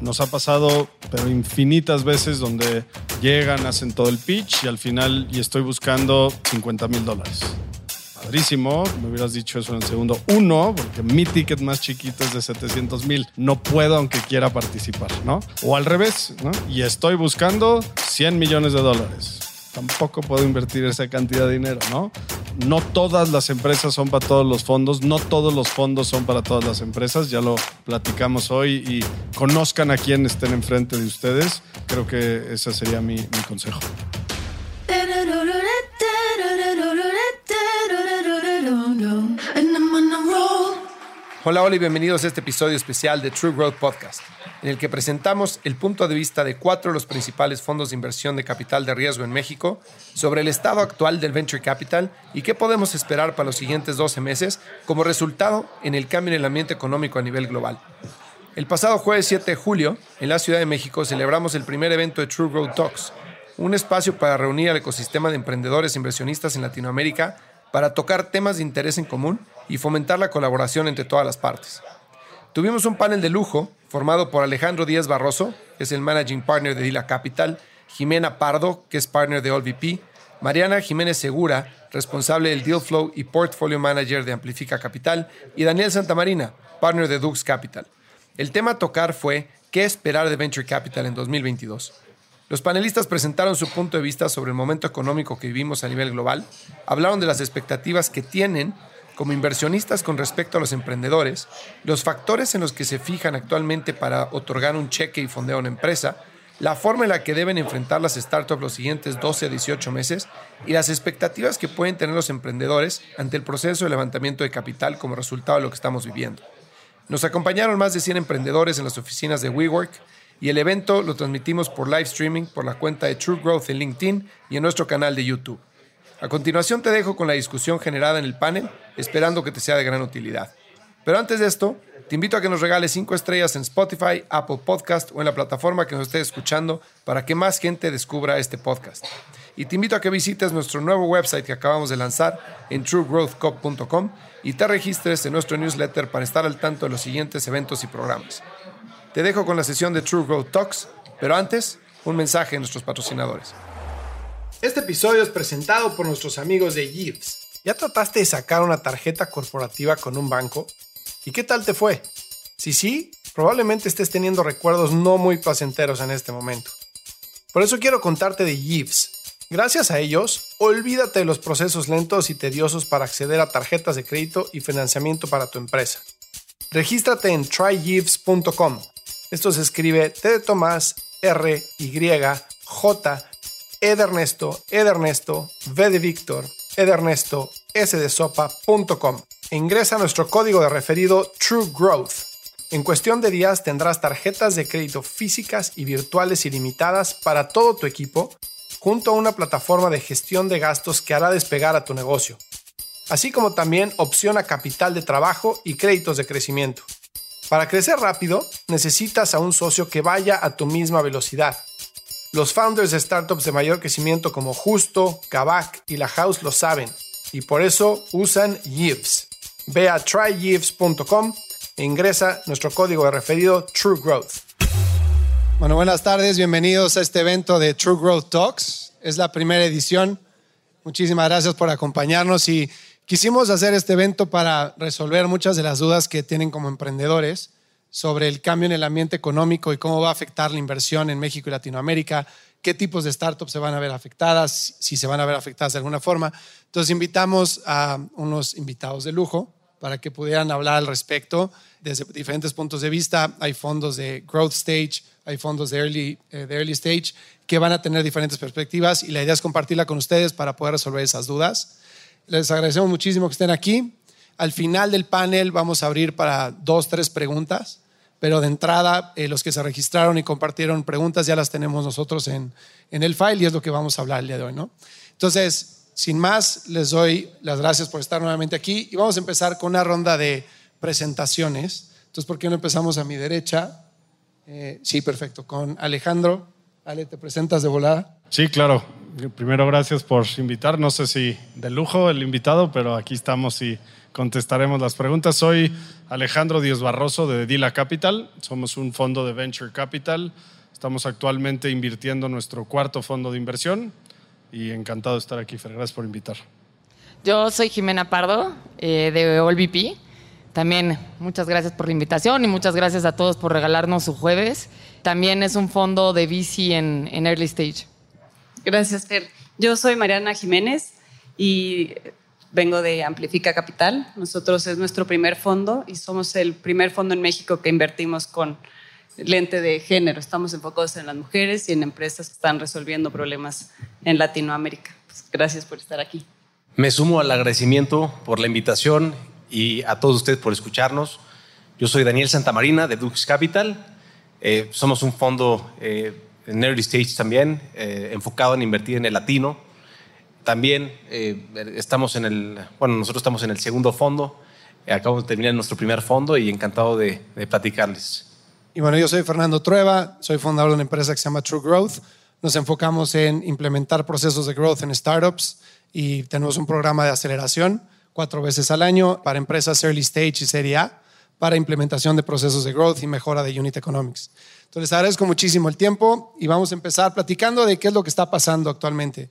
Nos ha pasado, pero infinitas veces, donde llegan, hacen todo el pitch y al final, y estoy buscando 50 mil dólares. Padrísimo, me hubieras dicho eso en el segundo uno, porque mi ticket más chiquito es de 700 mil. No puedo aunque quiera participar, ¿no? O al revés, ¿no? Y estoy buscando 100 millones de dólares tampoco puedo invertir esa cantidad de dinero, ¿no? No todas las empresas son para todos los fondos, no todos los fondos son para todas las empresas, ya lo platicamos hoy y conozcan a quien estén enfrente de ustedes. Creo que ese sería mi, mi consejo. Hola, hola y bienvenidos a este episodio especial de True Growth Podcast, en el que presentamos el punto de vista de cuatro de los principales fondos de inversión de capital de riesgo en México sobre el estado actual del venture capital y qué podemos esperar para los siguientes 12 meses como resultado en el cambio en el ambiente económico a nivel global. El pasado jueves 7 de julio, en la Ciudad de México, celebramos el primer evento de True Growth Talks, un espacio para reunir al ecosistema de emprendedores e inversionistas en Latinoamérica para tocar temas de interés en común y fomentar la colaboración entre todas las partes. Tuvimos un panel de lujo formado por Alejandro Díaz Barroso, que es el Managing Partner de Dila Capital, Jimena Pardo, que es Partner de AllVP, Mariana Jiménez Segura, responsable del Deal Flow y Portfolio Manager de Amplifica Capital, y Daniel Santamarina, Partner de Dux Capital. El tema a tocar fue ¿Qué esperar de Venture Capital en 2022? Los panelistas presentaron su punto de vista sobre el momento económico que vivimos a nivel global, hablaron de las expectativas que tienen como inversionistas con respecto a los emprendedores, los factores en los que se fijan actualmente para otorgar un cheque y fondear una empresa, la forma en la que deben enfrentar las startups los siguientes 12 a 18 meses y las expectativas que pueden tener los emprendedores ante el proceso de levantamiento de capital como resultado de lo que estamos viviendo. Nos acompañaron más de 100 emprendedores en las oficinas de WeWork y el evento lo transmitimos por live streaming por la cuenta de True Growth en LinkedIn y en nuestro canal de YouTube. A continuación te dejo con la discusión generada en el panel, esperando que te sea de gran utilidad. Pero antes de esto, te invito a que nos regales 5 estrellas en Spotify, Apple Podcast o en la plataforma que nos estés escuchando para que más gente descubra este podcast. Y te invito a que visites nuestro nuevo website que acabamos de lanzar en truegrowthcop.com y te registres en nuestro newsletter para estar al tanto de los siguientes eventos y programas. Te dejo con la sesión de True Growth Talks, pero antes, un mensaje de nuestros patrocinadores. Este episodio es presentado por nuestros amigos de Gives. ¿Ya trataste de sacar una tarjeta corporativa con un banco? ¿Y qué tal te fue? Si sí, probablemente estés teniendo recuerdos no muy placenteros en este momento. Por eso quiero contarte de Gives. Gracias a ellos, olvídate de los procesos lentos y tediosos para acceder a tarjetas de crédito y financiamiento para tu empresa. Regístrate en trygives.com. Esto se escribe T de Tomás, R, Y, J, Edernesto, Edernesto, V de Víctor, Edernesto, S de sopa.com. Ingresa nuestro código de referido True Growth. En cuestión de días tendrás tarjetas de crédito físicas y virtuales ilimitadas para todo tu equipo, junto a una plataforma de gestión de gastos que hará despegar a tu negocio, así como también opción a capital de trabajo y créditos de crecimiento. Para crecer rápido, necesitas a un socio que vaya a tu misma velocidad los founders de startups de mayor crecimiento como Justo, Kavak y La House lo saben y por eso usan Yves. Ve a tryyves.com e ingresa nuestro código de referido True Growth. Bueno, buenas tardes, bienvenidos a este evento de True Growth Talks. Es la primera edición. Muchísimas gracias por acompañarnos y quisimos hacer este evento para resolver muchas de las dudas que tienen como emprendedores sobre el cambio en el ambiente económico y cómo va a afectar la inversión en México y Latinoamérica, qué tipos de startups se van a ver afectadas, si se van a ver afectadas de alguna forma. Entonces invitamos a unos invitados de lujo para que pudieran hablar al respecto desde diferentes puntos de vista. Hay fondos de growth stage, hay fondos de early, eh, de early stage que van a tener diferentes perspectivas y la idea es compartirla con ustedes para poder resolver esas dudas. Les agradecemos muchísimo que estén aquí. Al final del panel vamos a abrir para dos, tres preguntas, pero de entrada eh, los que se registraron y compartieron preguntas ya las tenemos nosotros en, en el file y es lo que vamos a hablar el día de hoy. ¿no? Entonces, sin más, les doy las gracias por estar nuevamente aquí y vamos a empezar con una ronda de presentaciones. Entonces, ¿por qué no empezamos a mi derecha? Eh, sí, perfecto. Con Alejandro. Ale, ¿te presentas de volada? Sí, claro. Primero, gracias por invitar. No sé si de lujo el invitado, pero aquí estamos y contestaremos las preguntas. Soy Alejandro Díaz Barroso de Dila Capital. Somos un fondo de Venture Capital. Estamos actualmente invirtiendo nuestro cuarto fondo de inversión y encantado de estar aquí, Fer. Gracias por invitar. Yo soy Jimena Pardo eh, de OLVP. También muchas gracias por la invitación y muchas gracias a todos por regalarnos su jueves. También es un fondo de VC en, en Early Stage. Gracias, Fer. Yo soy Mariana Jiménez y vengo de Amplifica Capital. Nosotros es nuestro primer fondo y somos el primer fondo en México que invertimos con lente de género. Estamos enfocados en las mujeres y en empresas que están resolviendo problemas en Latinoamérica. Pues, gracias por estar aquí. Me sumo al agradecimiento por la invitación y a todos ustedes por escucharnos. Yo soy Daniel Santamarina de Dux Capital. Eh, somos un fondo eh, en early stage también, eh, enfocado en invertir en el latino. También estamos en el, bueno, nosotros estamos en el segundo fondo. acabamos de terminar nuestro primer fondo y encantado de, de platicarles. Y bueno, yo soy Fernando Trueba, soy fundador de una empresa que se llama True Growth. Nos enfocamos en implementar procesos de growth en startups y tenemos un programa de aceleración cuatro veces al año para empresas early stage y serie A para implementación de procesos de growth y mejora de unit economics. Entonces, agradezco muchísimo el tiempo y vamos a empezar platicando de qué es lo que está pasando actualmente.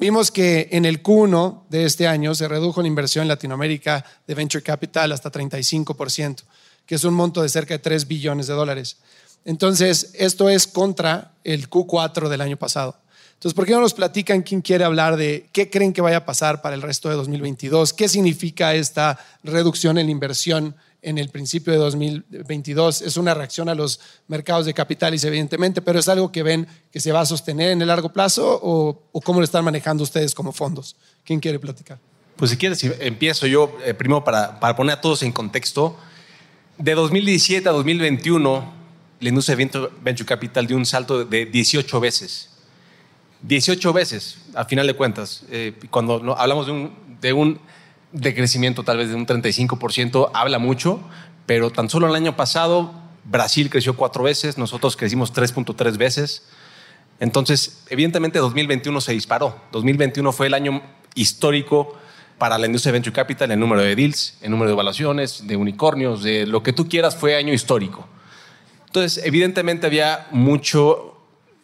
Vimos que en el Q1 de este año se redujo la inversión en Latinoamérica de venture capital hasta 35%, que es un monto de cerca de 3 billones de dólares. Entonces, esto es contra el Q4 del año pasado. Entonces, ¿por qué no nos platican quién quiere hablar de qué creen que vaya a pasar para el resto de 2022? ¿Qué significa esta reducción en la inversión en el principio de 2022? Es una reacción a los mercados de capitales, evidentemente, pero es algo que ven que se va a sostener en el largo plazo o, cómo lo están manejando ustedes como fondos. ¿Quién quiere platicar? Pues si quieres, empiezo yo eh, primero para, para poner a todos en contexto. De 2017 a 2021, la industria de Venture Capital dio un salto de 18 veces. 18 veces, al final de cuentas. Eh, cuando hablamos de un, de un decrecimiento tal vez de un 35%, habla mucho, pero tan solo el año pasado Brasil creció cuatro veces, nosotros crecimos 3.3 veces. Entonces, evidentemente 2021 se disparó. 2021 fue el año histórico para la industria de venture capital en número de deals, en número de evaluaciones, de unicornios, de lo que tú quieras, fue año histórico. Entonces, evidentemente había mucho,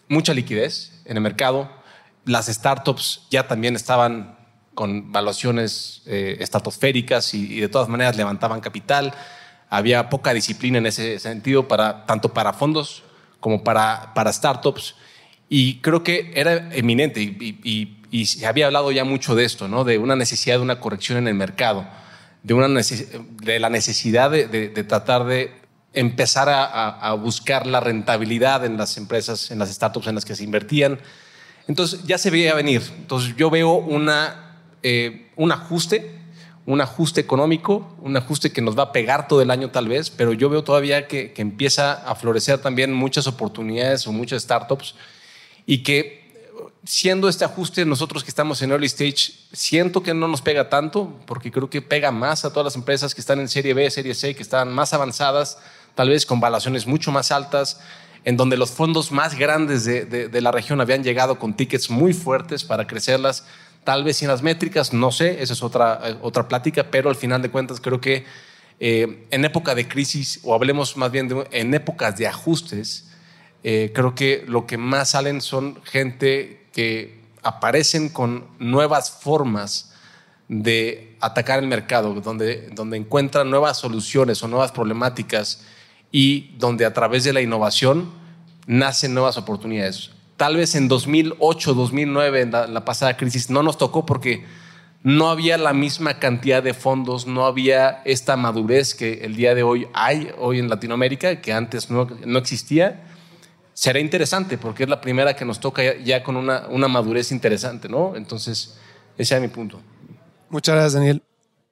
mucha liquidez, en el mercado. Las startups ya también estaban con valuaciones eh, estratosféricas y, de todas maneras levantaban capital. Había poca disciplina en ese sentido, para, tanto para fondos como para, para startups. Y creo que era eminente y, se había hablado ya mucho de esto, ¿no? de una necesidad de una corrección en el mercado, de, una de la necesidad de, de, tratar de empezar a, buscar la rentabilidad en las empresas, en las startups en las que se invertían. Entonces ya se veía venir. Entonces yo veo una, eh, un ajuste, un ajuste económico, un ajuste que nos va a pegar todo el año tal vez, pero yo veo todavía que, que empieza a florecer también muchas oportunidades o muchas startups y que siendo este ajuste, nosotros que estamos en early stage, siento que no nos pega tanto, porque creo que pega más a todas las empresas que están en serie B, serie C, que están más avanzadas, tal vez con valuaciones mucho más altas, en donde los fondos más grandes de, la región habían llegado con tickets muy fuertes para crecerlas, tal vez sin las métricas, no sé, esa es otra, eh, otra plática, pero al final de cuentas creo que eh, en época de crisis, o hablemos más bien de, en épocas de ajustes, eh, creo que lo que más salen son gente que aparecen con nuevas formas de atacar el mercado, donde, donde encuentran nuevas soluciones o nuevas problemáticas y donde a través de la innovación nacen nuevas oportunidades. Tal vez en 2008, 2009, en la, pasada crisis, no nos tocó porque no había la misma cantidad de fondos, no había esta madurez que el día de hoy hay hoy en Latinoamérica, que antes no, no existía. Será interesante porque es la primera que nos toca ya, con una, una, madurez interesante, ¿no? Entonces, ese es mi punto. Muchas gracias, Daniel.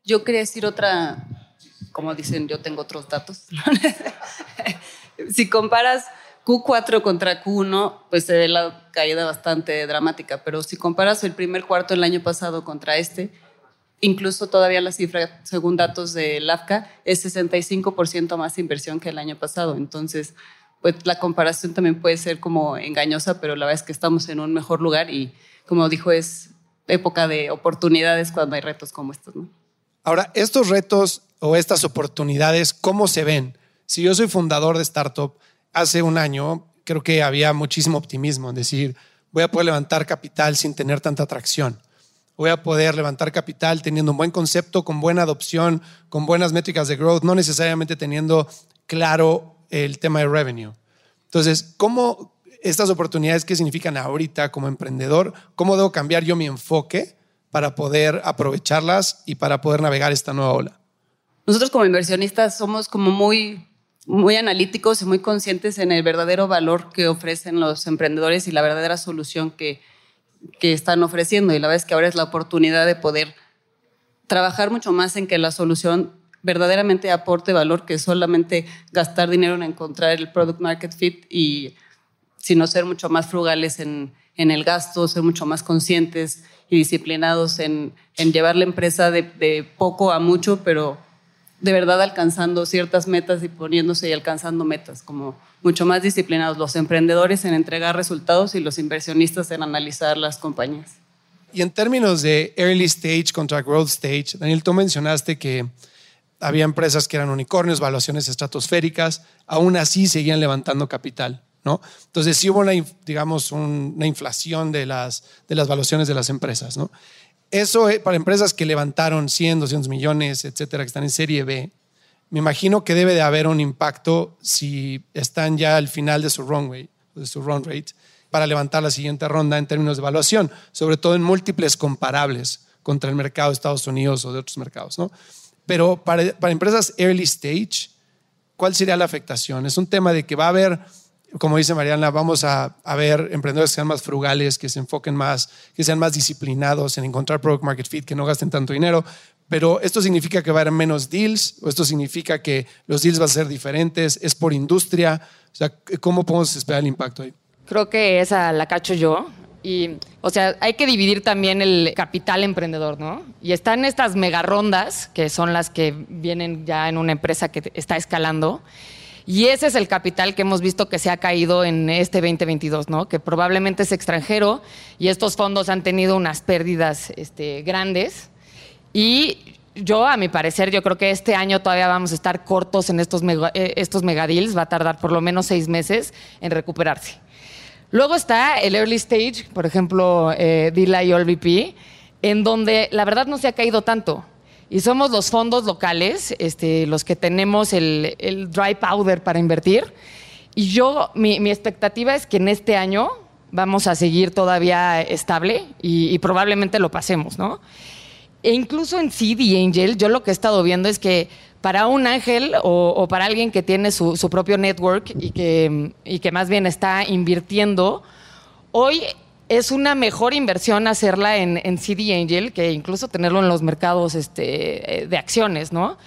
Yo quería decir otra, como dicen, yo tengo otros datos. si comparas Q4 contra Q1, pues se ve la caída bastante dramática, pero si comparas el primer cuarto del año pasado contra este, incluso todavía la cifra, según datos de LAFCA, es 65% más inversión que el año pasado. Entonces, pues la comparación también puede ser como engañosa, pero la verdad es que estamos en un mejor lugar y como dijo, es época de oportunidades cuando hay retos como estos. ¿no? Ahora, estos retos o estas oportunidades, ¿cómo se ven? Si yo soy fundador de startup, hace un año creo que había muchísimo optimismo en decir, voy a poder levantar capital sin tener tanta atracción. Voy a poder levantar capital teniendo un buen concepto, con buena adopción, con buenas métricas de growth, no necesariamente teniendo claro el tema de revenue. Entonces, ¿cómo estas oportunidades qué significan ahorita como emprendedor? ¿Cómo debo cambiar yo mi enfoque para poder aprovecharlas y para poder navegar esta nueva ola? Nosotros como inversionistas somos como muy muy analíticos y muy conscientes en el verdadero valor que ofrecen los emprendedores y la verdadera solución que, que están ofreciendo. Y la verdad es que ahora es la oportunidad de poder trabajar mucho más en que la solución verdaderamente aporte valor que solamente gastar dinero en encontrar el product market fit y sino ser mucho más frugales en, en el gasto, ser mucho más conscientes y disciplinados en, en llevar la empresa de, de, poco a mucho, pero de verdad alcanzando ciertas metas y poniéndose y alcanzando metas, como mucho más disciplinados los emprendedores en entregar resultados y los inversionistas en analizar las compañías. Y en términos de early stage contra growth stage, Daniel, tú mencionaste que había empresas que eran unicornios, valuaciones estratosféricas, aún así seguían levantando capital. ¿no? Entonces sí hubo una, digamos, una inflación de las, de las valuaciones de las empresas. ¿no? Eso para empresas que levantaron 100, 200 millones, etcétera, que están en serie B, me imagino que debe de haber un impacto si están ya al final de su runway, de su run rate, para levantar la siguiente ronda en términos de evaluación, sobre todo en múltiples comparables contra el mercado de Estados Unidos o de otros mercados. ¿no? Pero para, para empresas early stage, ¿cuál sería la afectación? Es un tema de que va a haber, como dice Mariana, vamos a, ver emprendedores que sean más frugales, que se enfoquen más, que sean más disciplinados en encontrar product market fit, que no gasten tanto dinero. Pero esto significa que va a haber menos deals, o esto significa que los deals van a ser diferentes, es por industria. O sea, ¿cómo podemos esperar el impacto ahí? Creo que esa la cacho yo. Y, o sea, hay que dividir también el capital emprendedor, ¿no? Y están estas mega rondas, que son las que vienen ya en una empresa que está escalando. Y ese es el capital que hemos visto que se ha caído en este 2022, ¿no? Que probablemente es extranjero y estos fondos han tenido unas pérdidas este, grandes. Y yo, a mi parecer, yo creo que este año todavía vamos a estar cortos en estos, mega, eh, megadeals. Va a tardar por lo menos seis meses en recuperarse. Luego está el early stage, por ejemplo, eh, Dila y OLVP, en donde la verdad no se ha caído tanto. Y somos los fondos locales, este, los que tenemos el, el, dry powder para invertir. Y yo, mi, mi, expectativa es que en este año vamos a seguir todavía estable y, y probablemente lo pasemos, ¿no? E incluso en y Angel, yo lo que he estado viendo es que para un ángel o, o para alguien que tiene su, su, propio network y que, y que más bien está invirtiendo, hoy es una mejor inversión hacerla en, CD Angel que incluso tenerlo en los mercados este, de acciones, ¿no?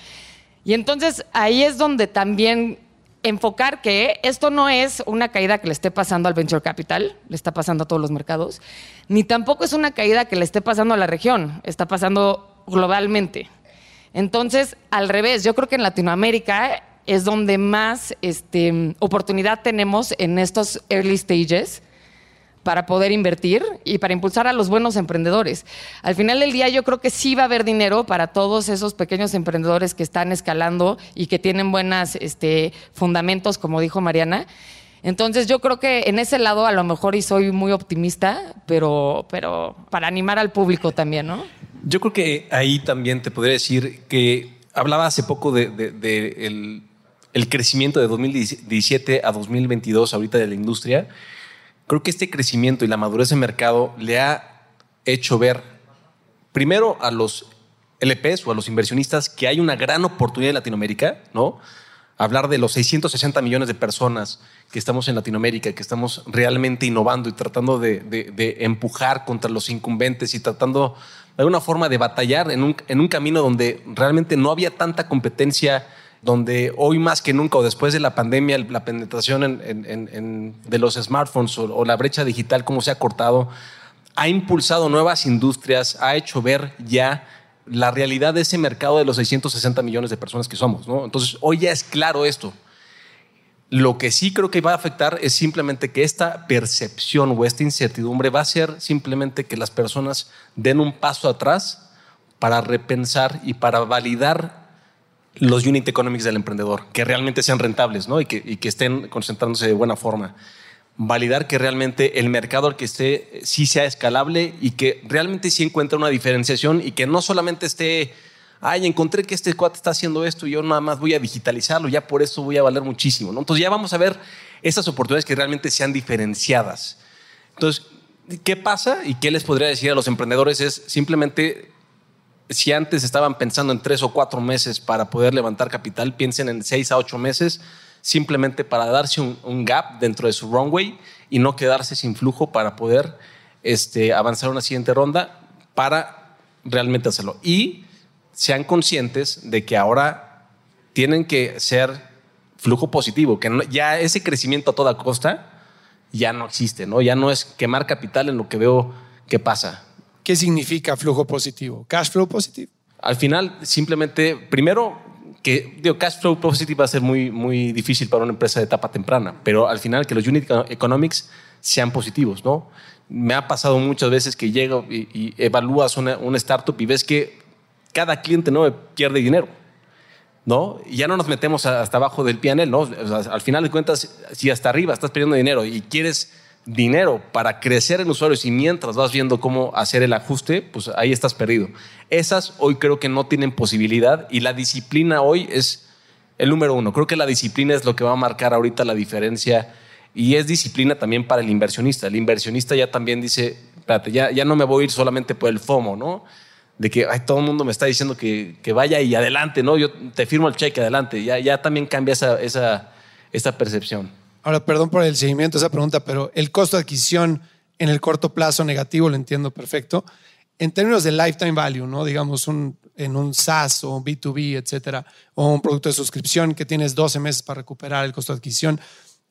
Y entonces ahí es donde también enfocar que esto no es una caída que le esté pasando al venture capital, le está pasando a todos los mercados, ni tampoco es una caída que le esté pasando a la región, está pasando globalmente. Entonces, al revés, yo creo que en Latinoamérica es donde más este, oportunidad tenemos en estos early stages para poder invertir y para impulsar a los buenos emprendedores. Al final del día yo creo que sí va a haber dinero para todos esos pequeños emprendedores que están escalando y que tienen buenos este, fundamentos, como dijo Mariana. Entonces yo creo que en ese lado a lo mejor y soy muy optimista, pero, pero para animar al público también, ¿no? Yo creo que ahí también te podría decir que hablaba hace poco de, el crecimiento de 2017 a 2022 ahorita de la industria creo que este crecimiento y la madurez de mercado le ha hecho ver primero a los LPs o a los inversionistas que hay una gran oportunidad en Latinoamérica, ¿no? Hablar de los 660 millones de personas que estamos en Latinoamérica, que estamos realmente innovando y tratando de, de, de empujar contra los incumbentes y tratando de alguna forma de batallar en un, en un camino donde realmente no había tanta competencia donde hoy más que nunca o después de la pandemia la penetración en, en, en, de los smartphones o, la brecha digital, cómo se ha cortado, ha impulsado nuevas industrias, ha hecho ver ya la realidad de ese mercado de los 660 millones de personas que somos. Entonces, hoy ya es claro esto. Lo que sí creo que va a afectar es simplemente que esta percepción o esta incertidumbre va a ser simplemente que las personas den un paso atrás para repensar y para validar los unit economics del emprendedor, que realmente sean rentables ¿no? y, que, y que estén concentrándose de buena forma. Validar que realmente el mercado al que esté sí sea escalable y que realmente sí encuentre una diferenciación y que no solamente esté ay, encontré que este cuate está haciendo esto y yo nada más voy a digitalizarlo, ya por eso voy a valer muchísimo. ¿no? Entonces ya vamos a ver esas oportunidades que realmente sean diferenciadas. Entonces, ¿qué pasa y qué les podría decir a los emprendedores? Es simplemente, si antes estaban pensando en tres o cuatro meses para poder levantar capital, piensen en seis a ocho meses simplemente para darse un, gap dentro de su runway y no quedarse sin flujo para poder este, avanzar una siguiente ronda para realmente hacerlo. Y sean conscientes de que ahora tienen que ser flujo positivo, que ya ese crecimiento a toda costa ya no existe, ¿no? Ya no es quemar capital en lo que veo que pasa. ¿Qué significa flujo positivo? ¿Cash flow positivo? Al final, simplemente, primero, que digo, cash flow positivo va a ser muy, muy difícil para una empresa de etapa temprana, pero al final que los unit economics sean positivos, ¿no? Me ha pasado muchas veces que llego y, evalúas una, una startup y ves que cada cliente no pierde dinero. ¿no? Y ya no nos metemos hasta abajo del PNL, ¿no? al final de cuentas, si hasta arriba estás perdiendo dinero y quieres dinero para crecer en usuarios y mientras vas viendo cómo hacer el ajuste, pues ahí estás perdido. Esas hoy creo que no tienen posibilidad y la disciplina hoy es el número uno. Creo que la disciplina es lo que va a marcar ahorita la diferencia y es disciplina también para el inversionista. El inversionista ya también dice, espérate, ya, ya no me voy a ir solamente por el FOMO, ¿no? de que ay, todo el mundo me está diciendo que, que, vaya y adelante, ¿no? Yo te firmo el cheque, adelante. Ya, ya también cambia esa, esa, esa percepción. Ahora, perdón por el seguimiento de esa pregunta, pero el costo de adquisición en el corto plazo negativo lo entiendo perfecto. En términos de lifetime value, ¿no? Digamos, un, en un SaaS o un B2B, etcétera, o un producto de suscripción que tienes 12 meses para recuperar el costo de adquisición.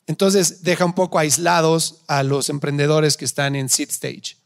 Entonces, deja un poco aislados a los emprendedores que están en seed stage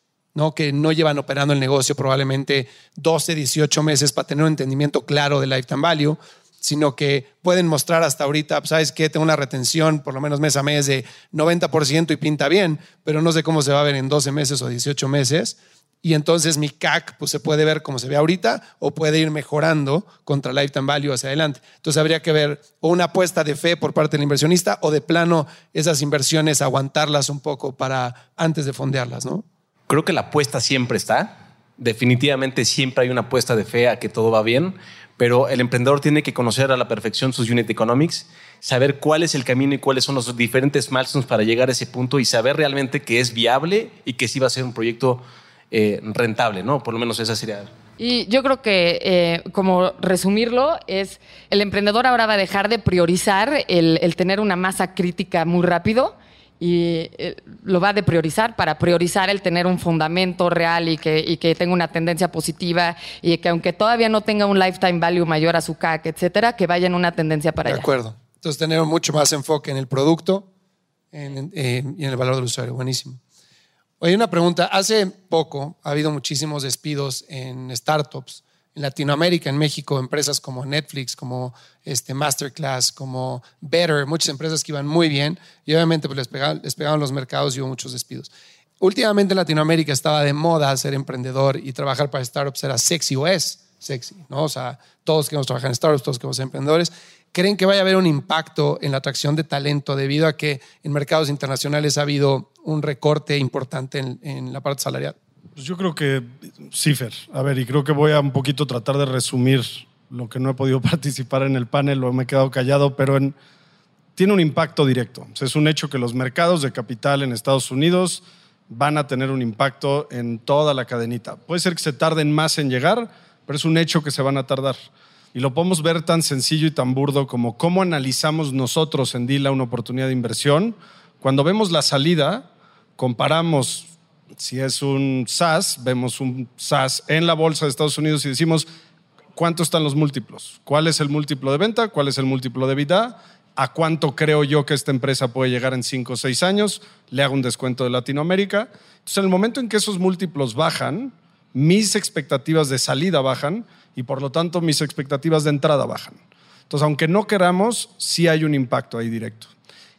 que no llevan operando el negocio probablemente 12, 18 meses para tener un entendimiento claro del lifetime value, sino que pueden mostrar hasta ahorita, ¿sabes qué? Tengo una retención por lo menos mes a mes de 90% y pinta bien, pero no sé cómo se va a ver en 12 meses o 18 meses. Y entonces mi CAC pues, se puede ver como se ve ahorita o puede ir mejorando contra lifetime value hacia adelante. Entonces habría que ver o una apuesta de fe por parte del inversionista o de plano esas inversiones aguantarlas un poco para antes de fondearlas, ¿no? creo que la apuesta siempre está. Definitivamente siempre hay una apuesta de fe a que todo va bien, pero el emprendedor tiene que conocer a la perfección sus unit economics, saber cuál es el camino y cuáles son los diferentes milestones para llegar a ese punto y saber realmente que es viable y que sí va a ser un proyecto eh, rentable, ¿no? Por lo menos esa sería. Y yo creo que, eh, como resumirlo, es el emprendedor ahora va a dejar de priorizar el, el tener una masa crítica muy rápido y eh, lo va a priorizar para priorizar el tener un fundamento real y que, y que tenga una tendencia positiva y que aunque todavía no tenga un lifetime value mayor a su CAC, etcétera, que vaya en una tendencia para allá. De acuerdo. Entonces tener mucho más enfoque en el producto y en el valor del usuario. Buenísimo. Oye, una pregunta. Hace poco ha habido muchísimos despidos en startups Latinoamérica, en México, empresas como Netflix, como este Masterclass, como Better, muchas empresas que iban muy bien y obviamente pues, les, pegaban, les pegaban los mercados y hubo muchos despidos. Últimamente en Latinoamérica estaba de moda ser emprendedor y trabajar para startups era sexy o es sexy, ¿no? O sea, todos queremos trabajar en startups, todos queremos ser emprendedores. ¿Creen que vaya a haber un impacto en la atracción de talento debido a que en mercados internacionales ha habido un recorte importante en la parte salarial? Pues yo creo que sí, Fer. A ver, y creo que voy a un poquito tratar de resumir lo que no he podido participar en el panel o me he quedado callado, pero tiene un impacto directo. es un hecho que los mercados de capital en Estados Unidos van a tener un impacto en toda la cadenita. Puede ser que se tarden más en llegar, pero es un hecho que se van a tardar. Y lo podemos ver tan sencillo y tan burdo como cómo analizamos nosotros en Dila una oportunidad de inversión. Cuando vemos la salida, comparamos si es un SaaS, vemos un SaaS en la bolsa de Estados Unidos y decimos, ¿cuánto están los múltiplos? ¿Cuál es el múltiplo de venta? ¿Cuál es el múltiplo de vida? ¿A cuánto creo yo que esta empresa puede llegar en 5 o 6 años? Le hago un descuento de Latinoamérica. Entonces, en el momento en que esos múltiplos bajan, mis expectativas de salida bajan y por lo tanto mis expectativas de entrada bajan. Entonces, aunque no queramos, sí hay un impacto ahí directo.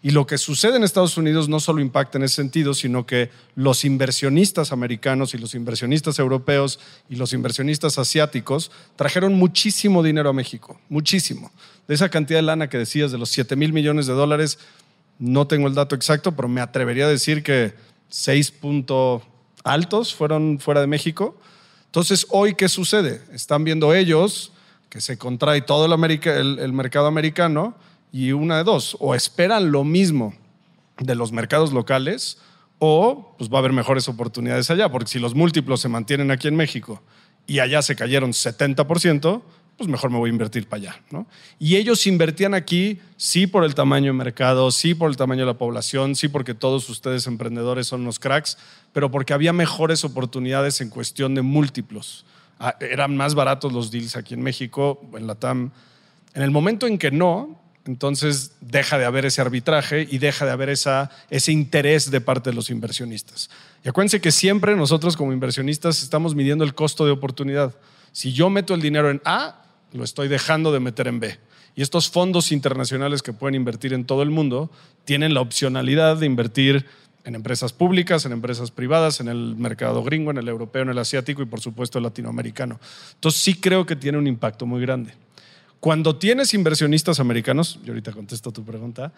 Y lo que sucede en Estados Unidos no solo impacta en ese sentido, sino que los inversionistas americanos y los inversionistas europeos y los inversionistas asiáticos trajeron muchísimo dinero a México, muchísimo. De esa cantidad de lana que decías, de los 7 mil millones de dólares, no tengo el dato exacto, pero me atrevería a decir que 6 puntos altos fueron fuera de México. Entonces, hoy, ¿qué sucede? Están viendo ellos que se contrae todo el, el mercado americano y una de dos, o esperan lo mismo de los mercados locales o pues va a haber mejores oportunidades allá, porque si los múltiplos se mantienen aquí en México y allá se cayeron 70%, pues mejor me voy a invertir para allá. ¿no? Y ellos invertían aquí, sí por el tamaño de mercado, sí por el tamaño de la población, sí porque todos ustedes emprendedores son unos cracks, pero porque había mejores oportunidades en cuestión de múltiplos. Ah, eran más baratos los deals aquí en México, en la TAM. En el momento en que no, entonces deja de haber ese arbitraje y deja de haber esa, ese interés de parte de los inversionistas. Y acuérdense que siempre nosotros como inversionistas estamos midiendo el costo de oportunidad. Si yo meto el dinero en A, lo estoy dejando de meter en B. Y estos fondos internacionales que pueden invertir en todo el mundo tienen la opcionalidad de invertir en empresas públicas, en empresas privadas, en el mercado gringo, en el europeo, en el asiático y por supuesto el latinoamericano. Entonces sí creo que tiene un impacto muy grande. Cuando tienes inversionistas americanos, yo ahorita contesto tu pregunta,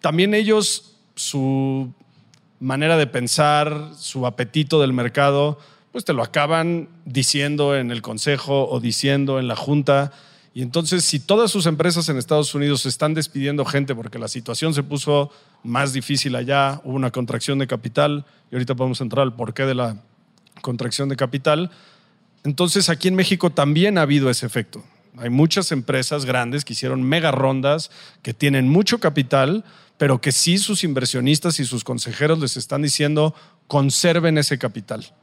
también ellos, su manera de pensar, su apetito del mercado, pues te lo acaban diciendo en el consejo o diciendo en la junta. Y entonces, si todas sus empresas en Estados Unidos están despidiendo gente porque la situación se puso más difícil allá, hubo una contracción de capital, y ahorita podemos entrar al porqué de la contracción de capital, entonces aquí en México también ha habido ese efecto. Hay muchas empresas grandes que hicieron mega rondas, que tienen mucho capital, pero que sí sus inversionistas y sus consejeros les están diciendo, conserven ese capital.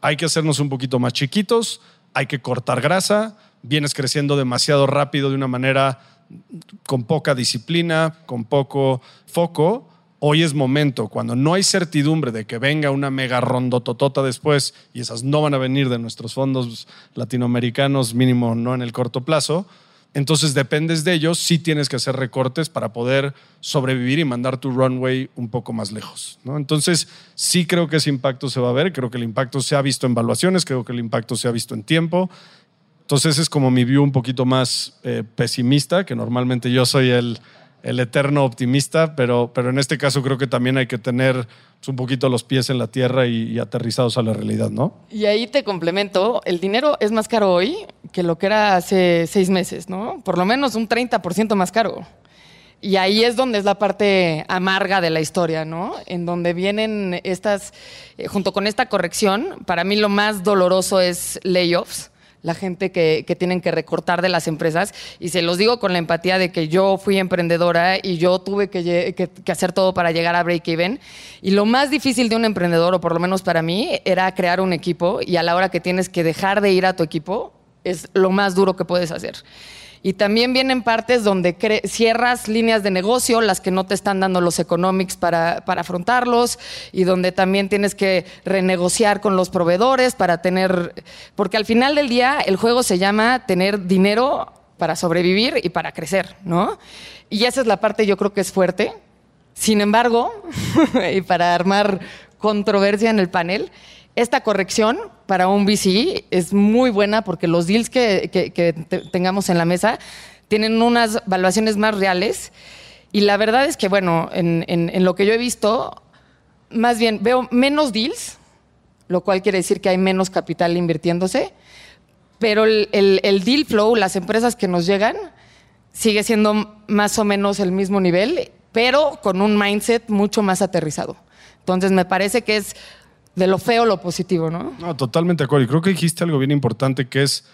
Hay que hacernos un poquito más chiquitos, hay que cortar grasa, vienes creciendo demasiado rápido de una manera con poca disciplina, con poco foco, hoy es momento, cuando no hay certidumbre de que venga una mega rondototota después, y esas no van a venir de nuestros fondos latinoamericanos, mínimo no en el corto plazo, entonces dependes de ellos, sí tienes que hacer recortes para poder sobrevivir y mandar tu runway un poco más lejos. Entonces sí creo que ese impacto se va a ver, creo que el impacto se ha visto en valuaciones, creo que el impacto se ha visto en tiempo. Entonces es como mi view un poquito más eh, pesimista, que normalmente yo soy el, el eterno optimista, pero, pero en este caso creo que también hay que tener un poquito los pies en la tierra y, aterrizados a la realidad, ¿no? Y ahí te complemento, el dinero es más caro hoy que lo que era hace seis meses, ¿no? Por lo menos un 30% más caro. Y ahí es donde es la parte amarga de la historia, ¿no? En donde vienen estas, eh, junto con esta corrección, para mí lo más doloroso es layoffs la gente que, tienen que recortar de las empresas. Y se los digo con la empatía de que yo fui emprendedora y yo tuve que, hacer todo para llegar a break-even. Y lo más difícil de un emprendedor, o por lo menos para mí, era crear un equipo y a la hora que tienes que dejar de ir a tu equipo, es lo más duro que puedes hacer. Y también vienen partes donde cierras líneas de negocio, las que no te están dando los economics para, para, afrontarlos, y donde también tienes que renegociar con los proveedores para tener, porque al final del día el juego se llama tener dinero para sobrevivir y para crecer, ¿no? Y esa es la parte yo creo que es fuerte. Sin embargo, y para armar controversia en el panel, esta corrección para un VC es muy buena porque los deals que, tengamos en la mesa tienen unas valuaciones más reales. Y la verdad es que, bueno, en, lo que yo he visto, más bien veo menos deals, lo cual quiere decir que hay menos capital invirtiéndose, pero el, el, deal flow, las empresas que nos llegan, sigue siendo más o menos el mismo nivel, pero con un mindset mucho más aterrizado. Entonces, me parece que es de lo feo lo positivo, ¿no? No, totalmente de acuerdo. Y creo que dijiste algo bien importante que es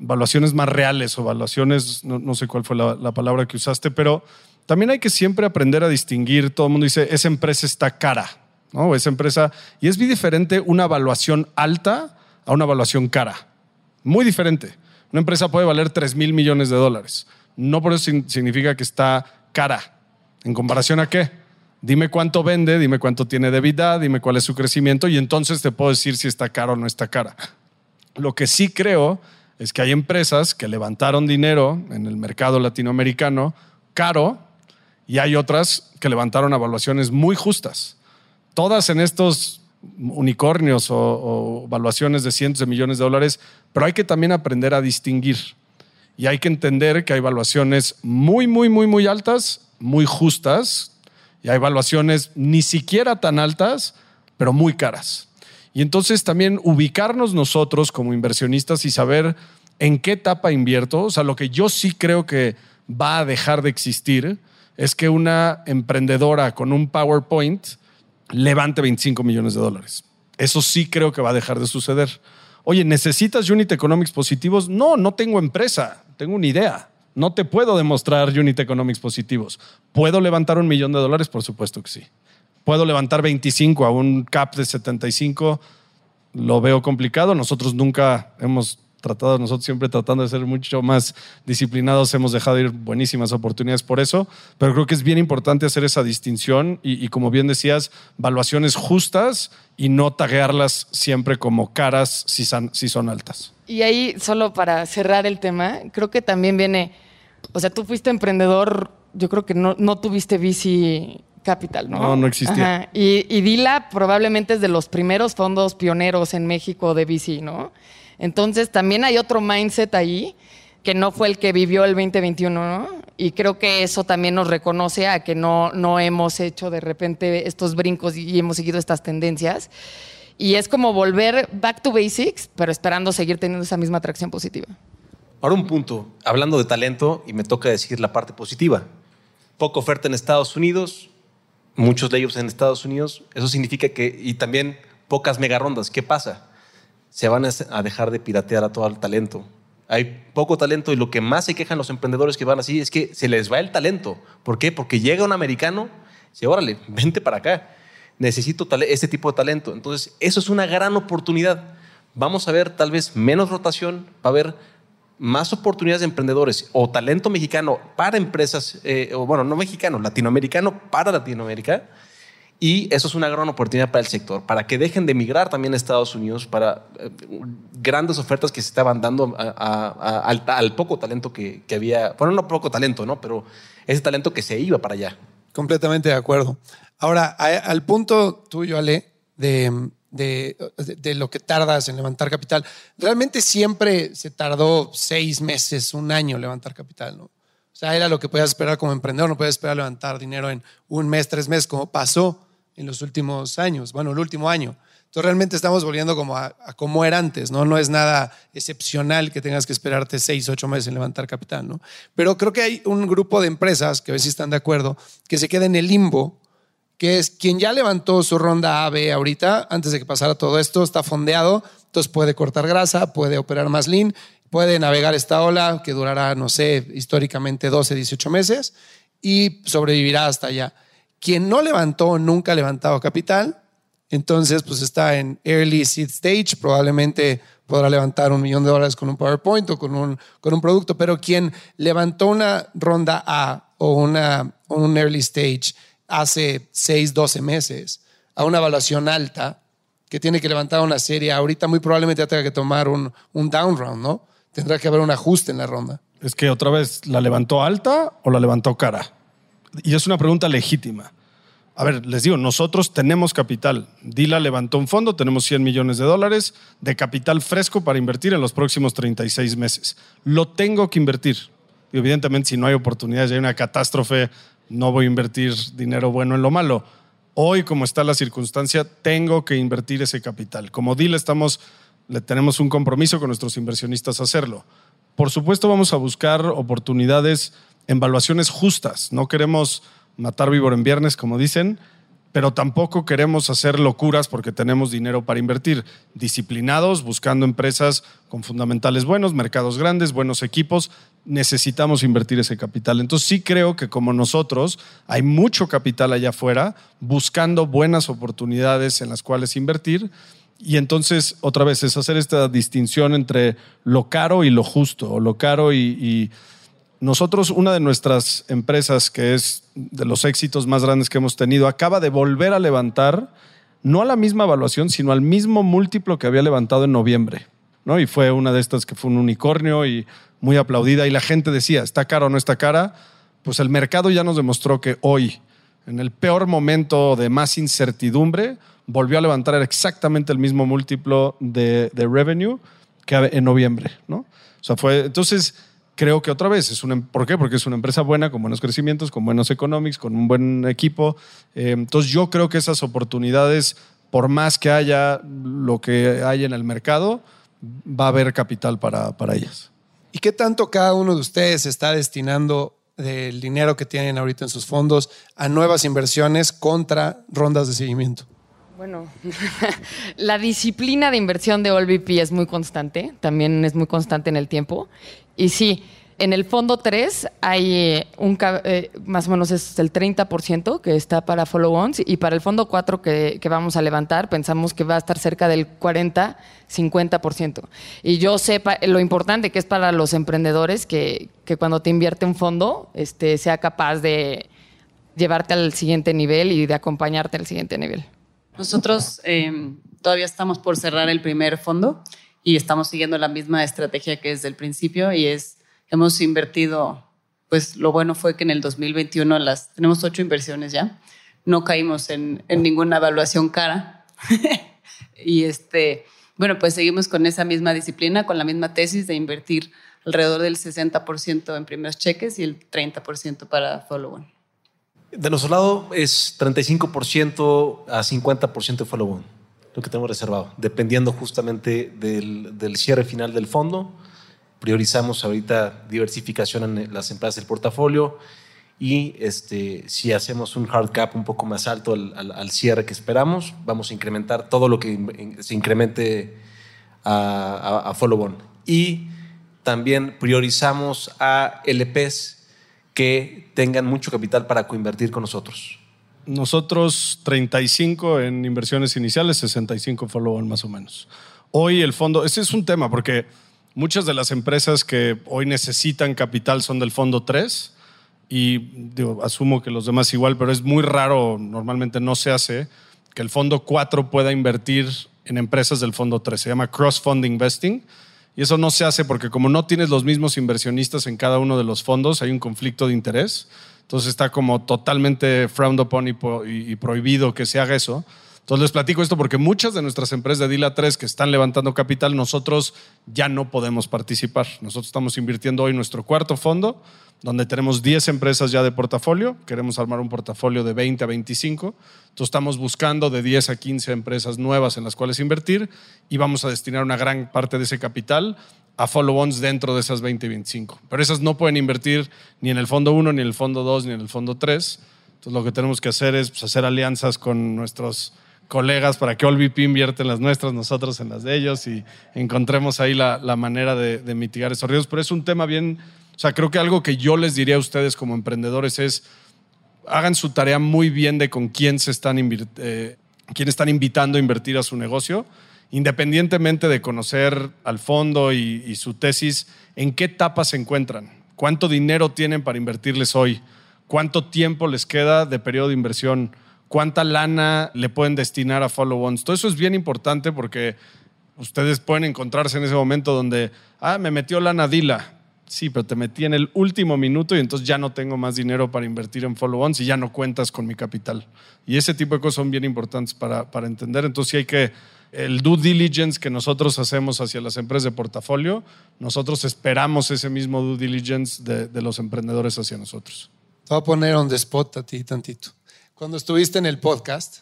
evaluaciones más reales o evaluaciones, no, sé cuál fue la, palabra que usaste, pero también hay que siempre aprender a distinguir. Todo el mundo dice, esa empresa está cara, ¿no? Esa empresa. Y es muy diferente una evaluación alta a una evaluación cara. Muy diferente. Una empresa puede valer 3 mil millones de dólares. No por eso significa que está cara. ¿En comparación a qué? Dime cuánto vende, dime cuánto tiene de vida, dime cuál es su crecimiento y entonces te puedo decir si está caro o no está cara. Lo que sí creo es que hay empresas que levantaron dinero en el mercado latinoamericano caro y hay otras que levantaron evaluaciones muy justas. Todas en estos unicornios o, o evaluaciones de cientos de millones de dólares, pero hay que también aprender a distinguir. Y hay que entender que hay evaluaciones muy, muy, muy, muy altas, muy justas, y hay evaluaciones ni siquiera tan altas, pero muy caras. Y entonces también ubicarnos nosotros como inversionistas y saber en qué etapa invierto. O sea, lo que yo sí creo que va a dejar de existir es que una emprendedora con un PowerPoint levante 25 millones de dólares. Eso sí creo que va a dejar de suceder. Oye, ¿necesitas unit economics positivos? No, no tengo empresa, tengo una idea. No te puedo demostrar unit economics positivos. ¿Puedo levantar un millón de dólares? Por supuesto que sí. ¿Puedo levantar 25 a un cap de 75? Lo veo complicado. Nosotros nunca hemos tratado, nosotros siempre tratando de ser mucho más disciplinados, hemos dejado ir buenísimas oportunidades por eso, pero creo que es bien importante hacer esa distinción y, como bien decías, valuaciones justas y no taguearlas siempre como caras si son, si son altas. Y ahí, solo para cerrar el tema, creo que también viene, o sea, tú fuiste emprendedor, yo creo que no, no tuviste VC Capital, ¿no? No, no existía. Ajá. Y, y Dila probablemente es de los primeros fondos pioneros en México de VC, ¿no? Entonces también hay otro mindset ahí que no fue el que vivió el 2021, ¿no? Y creo que eso también nos reconoce a que no, no hemos hecho de repente estos brincos y hemos seguido estas tendencias. Y es como volver back to basics, pero esperando seguir teniendo esa misma atracción positiva. Ahora un punto, hablando de talento, y me toca decir la parte positiva. Poca oferta en Estados Unidos, muchos ellos en Estados Unidos. Eso significa que, y también pocas mega rondas. ¿Qué pasa? Se van a dejar de piratear a todo el talento. Hay poco talento y lo que más se quejan los emprendedores que van así es que se les va el talento. ¿Por qué? Porque llega un americano dice, órale, vente para acá. Necesito este tipo de talento. Entonces, eso es una gran oportunidad. Vamos a ver tal vez menos rotación, va a haber más oportunidades de emprendedores o talento mexicano para empresas, eh, o bueno, no mexicano, latinoamericano para Latinoamérica. Y eso es una gran oportunidad para el sector, para que dejen de emigrar también a Estados Unidos, para eh, grandes ofertas que se estaban dando a, a, a, al, al, poco talento que, que, había, bueno, no poco talento, ¿no? Pero ese talento que se iba para allá. Completamente de acuerdo. Ahora, al punto tuyo, Ale, de, de, de, lo que tardas en levantar capital, realmente siempre se tardó seis meses, un año levantar capital, ¿no? O sea, era lo que podías esperar como emprendedor, no podías esperar levantar dinero en un mes, tres meses, como pasó en los últimos años, bueno, el último año. Entonces realmente estamos volviendo como a, a, como era antes, ¿no? No es nada excepcional que tengas que esperarte seis, ocho meses en levantar capital, ¿no? Pero creo que hay un grupo de empresas, que a si están de acuerdo, que se queda en el limbo, que es quien ya levantó su ronda A, B ahorita, antes de que pasara todo esto, está fondeado, entonces puede cortar grasa, puede operar más lean, puede navegar esta ola que durará, no sé, históricamente 12, 18 meses y sobrevivirá hasta allá. Quien no levantó, nunca ha levantado capital, entonces pues está en early seed stage, probablemente podrá levantar un millón de dólares con un PowerPoint o con un, con un producto, pero quien levantó una ronda A o una, un early stage hace 6, 12 meses a una evaluación alta, que tiene que levantar una serie, ahorita muy probablemente tenga que tomar un, un down round, ¿no? Tendrá que haber un ajuste en la ronda. Es que otra vez, ¿la levantó alta o la levantó cara? Y es una pregunta legítima. A ver, les digo, nosotros tenemos capital. Dila levantó un fondo, tenemos 100 millones de dólares de capital fresco para invertir en los próximos 36 meses. Lo tengo que invertir. Y evidentemente, si no hay oportunidades, hay una catástrofe, no voy a invertir dinero bueno en lo malo. Hoy, como está la circunstancia, tengo que invertir ese capital. Como Dila estamos, le tenemos un compromiso con nuestros inversionistas a hacerlo. Por supuesto, vamos a buscar oportunidades en valuaciones justas. No queremos matar víbor en viernes, como dicen, pero tampoco queremos hacer locuras porque tenemos dinero para invertir. Disciplinados, buscando empresas con fundamentales buenos, mercados grandes, buenos equipos, necesitamos invertir ese capital. Entonces sí creo que como nosotros hay mucho capital allá afuera buscando buenas oportunidades en las cuales invertir. Y entonces, otra vez, es hacer esta distinción entre lo caro y lo justo, o lo caro y, y nosotros, una de nuestras empresas, que es de los éxitos más grandes que hemos tenido, acaba de volver a levantar, no a la misma evaluación, sino al mismo múltiplo que había levantado en noviembre. ¿no? Y fue una de estas que fue un unicornio y muy aplaudida. Y la gente decía, ¿está cara o no está cara? pues el mercado ya nos demostró que hoy, en el peor momento de más incertidumbre, volvió a levantar exactamente el mismo múltiplo de, de revenue que en noviembre, ¿no? O sea, fue, entonces, creo que otra vez es una, ¿por qué? Porque es una empresa buena, con buenos crecimientos, con buenos economics, con un buen equipo. Eh, entonces yo creo que esas oportunidades, por más que haya lo que hay en el mercado, va a haber capital para, para ellas. ¿Y qué tanto cada uno de ustedes está destinando del dinero que tienen ahorita en sus fondos a nuevas inversiones contra rondas de seguimiento? Bueno, la disciplina de inversión de OLVP es muy constante, también es muy constante en el tiempo. Y sí, en el fondo 3 hay eh, un, eh, más o menos es el 30% que está para follow-ons y para el fondo 4 que, que, vamos a levantar pensamos que va a estar cerca del 40-50%. Y yo sé lo importante que es para los emprendedores que, que cuando te invierte un fondo este, sea capaz de llevarte al siguiente nivel y de acompañarte al siguiente nivel. Nosotros eh, todavía estamos por cerrar el primer fondo y estamos siguiendo la misma estrategia que desde el principio y es, hemos invertido, pues lo bueno fue que en el 2021 las, tenemos ocho inversiones ya, no caímos en, en ninguna evaluación cara y este, bueno, pues seguimos con esa misma disciplina, con la misma tesis de invertir alrededor del 60% en primeros cheques y el 30% para follow-on. De nuestro lado es 35% a 50% de follow-on lo que tenemos reservado, dependiendo justamente del, del, cierre final del fondo. Priorizamos ahorita diversificación en las empresas del portafolio y este, si hacemos un hard cap un poco más alto al, al, cierre que esperamos, vamos a incrementar todo lo que se incremente a, a, a follow-on. Y también priorizamos a LPs que tengan mucho capital para coinvertir con nosotros. Nosotros 35 en inversiones iniciales, 65 follow-on más o menos. Hoy el fondo, ese es un tema porque muchas de las empresas que hoy necesitan capital son del fondo 3 y asumo que los demás igual, pero es muy raro, normalmente no se hace, que el fondo 4 pueda invertir en empresas del fondo 3. Se llama cross-fund investing. Y eso no se hace porque como no tienes los mismos inversionistas en cada uno de los fondos, hay un conflicto de interés. Entonces está como totalmente frowned upon y, prohibido que se haga eso. Entonces les platico esto porque muchas de nuestras empresas de DILA 3 que están levantando capital, nosotros ya no podemos participar. Nosotros estamos invirtiendo hoy nuestro cuarto fondo, donde tenemos 10 empresas ya de portafolio. Queremos armar un portafolio de 20 a 25. Entonces estamos buscando de 10 a 15 empresas nuevas en las cuales invertir y vamos a destinar una gran parte de ese capital a follow-ons dentro de esas 20 y 25. Pero esas no pueden invertir ni en el fondo 1, ni en el fondo 2, ni en el fondo 3. Entonces lo que tenemos que hacer es pues, hacer alianzas con nuestros colegas para que OLVP invierte en las nuestras, nosotros en las de ellos y encontremos ahí la, manera de, mitigar esos riesgos. Pero es un tema bien, o sea, creo que algo que yo les diría a ustedes como emprendedores es, hagan su tarea muy bien de con quién se están, eh, quién están invitando a invertir a su negocio independientemente de conocer al fondo y, su tesis, ¿en qué etapa se encuentran? ¿Cuánto dinero tienen para invertirles hoy? ¿Cuánto tiempo les queda de periodo de inversión? ¿Cuánta lana le pueden destinar a follow-ons? Todo eso es bien importante porque ustedes pueden encontrarse en ese momento donde, ah, me metió lana Dila. Sí, pero te metí en el último minuto y entonces ya no tengo más dinero para invertir en follow-ons y ya no cuentas con mi capital. Y ese tipo de cosas son bien importantes para, para entender. Entonces sí hay que el due diligence que nosotros hacemos hacia las empresas de portafolio, nosotros esperamos ese mismo due diligence de, los emprendedores hacia nosotros. Te voy a poner on the spot a ti tantito. Cuando estuviste en el podcast,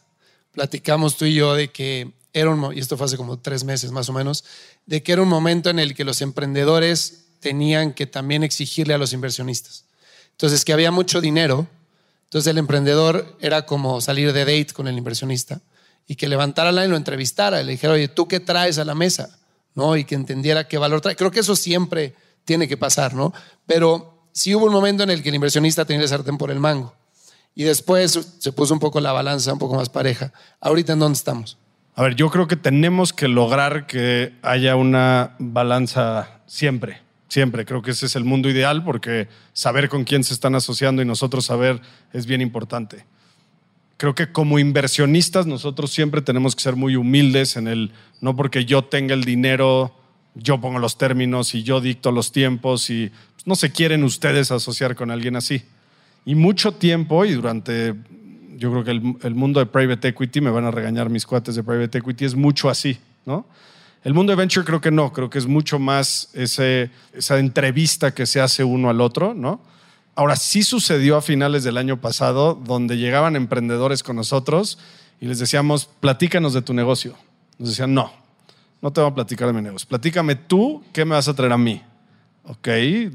platicamos tú y yo de que era un, y esto fue hace como tres meses más o menos, de que era un momento en el que los emprendedores tenían que también exigirle a los inversionistas. Entonces, que había mucho dinero, entonces el emprendedor era como salir de date con el inversionista y que levantara la y lo entrevistara y le dijera, oye, ¿tú qué traes a la mesa? ¿No? Y que entendiera qué valor trae. Creo que eso siempre tiene que pasar, ¿no? Pero sí hubo un momento en el que el inversionista tenía el sartén por el mango. Y después se puso un poco la balanza, un poco más pareja. Ahorita, ¿en dónde estamos? A ver, yo creo que tenemos que lograr que haya una balanza siempre, siempre. Creo que ese es el mundo ideal porque saber con quién se están asociando y nosotros saber es bien importante creo que como inversionistas nosotros siempre tenemos que ser muy humildes en el, no porque yo tenga el dinero, yo pongo los términos y yo dicto los tiempos y pues, no se quieren ustedes asociar con alguien así. Y mucho tiempo y durante, yo creo que el, el mundo de private equity, me van a regañar mis cuates de private equity, es mucho así, ¿no? El mundo de venture creo que no, creo que es mucho más ese, esa entrevista que se hace uno al otro, ¿no? Ahora sí sucedió a finales del año pasado, donde llegaban emprendedores con nosotros y les decíamos, platícanos de tu negocio. Nos decían, no, no te voy a platicar de mi negocio. Platícame tú, ¿qué me vas a traer a mí? Ok,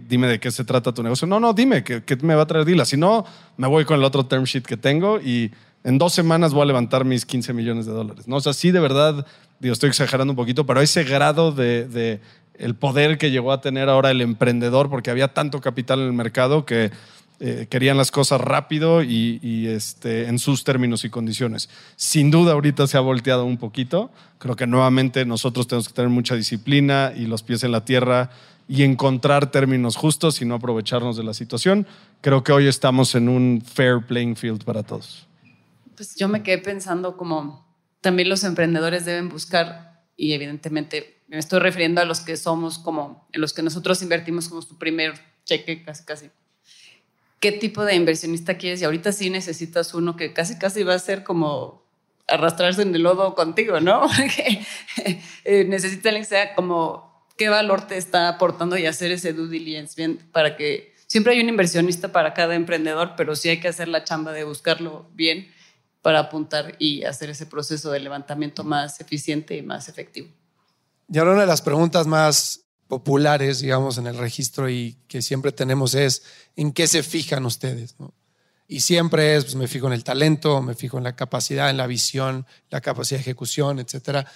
dime de qué se trata tu negocio. No, no, dime, ¿qué, qué me va a traer Dila? Si no, me voy con el otro term sheet que tengo y en dos semanas voy a levantar mis 15 millones de dólares. ¿no? O sea, sí, de verdad, digo, estoy exagerando un poquito, pero ese grado de, de el poder que llegó a tener ahora el emprendedor, porque había tanto capital en el mercado que eh, querían las cosas rápido y, y, este, en sus términos y condiciones. Sin duda ahorita se ha volteado un poquito. Creo que nuevamente nosotros tenemos que tener mucha disciplina y los pies en la tierra y encontrar términos justos y no aprovecharnos de la situación. Creo que hoy estamos en un fair playing field para todos. Pues yo me quedé pensando como también los emprendedores deben buscar y evidentemente me estoy refiriendo a los que somos como, en los que nosotros invertimos como su primer cheque casi casi qué tipo de inversionista quieres y ahorita sí necesitas uno que casi casi va a ser como arrastrarse en el lodo contigo, ¿no? Porque eh, necesita que sea como qué valor te está aportando y hacer ese due diligence bien para que siempre hay un inversionista para cada emprendedor, pero sí hay que hacer la chamba de buscarlo bien para apuntar y hacer ese proceso de levantamiento más eficiente y más efectivo. Y ahora una de las preguntas más populares, digamos, en el registro y que siempre tenemos es en qué se fijan ustedes. ¿no? Y siempre es, pues me fijo en el talento, me fijo en la capacidad, en la visión, la capacidad de ejecución, etcétera.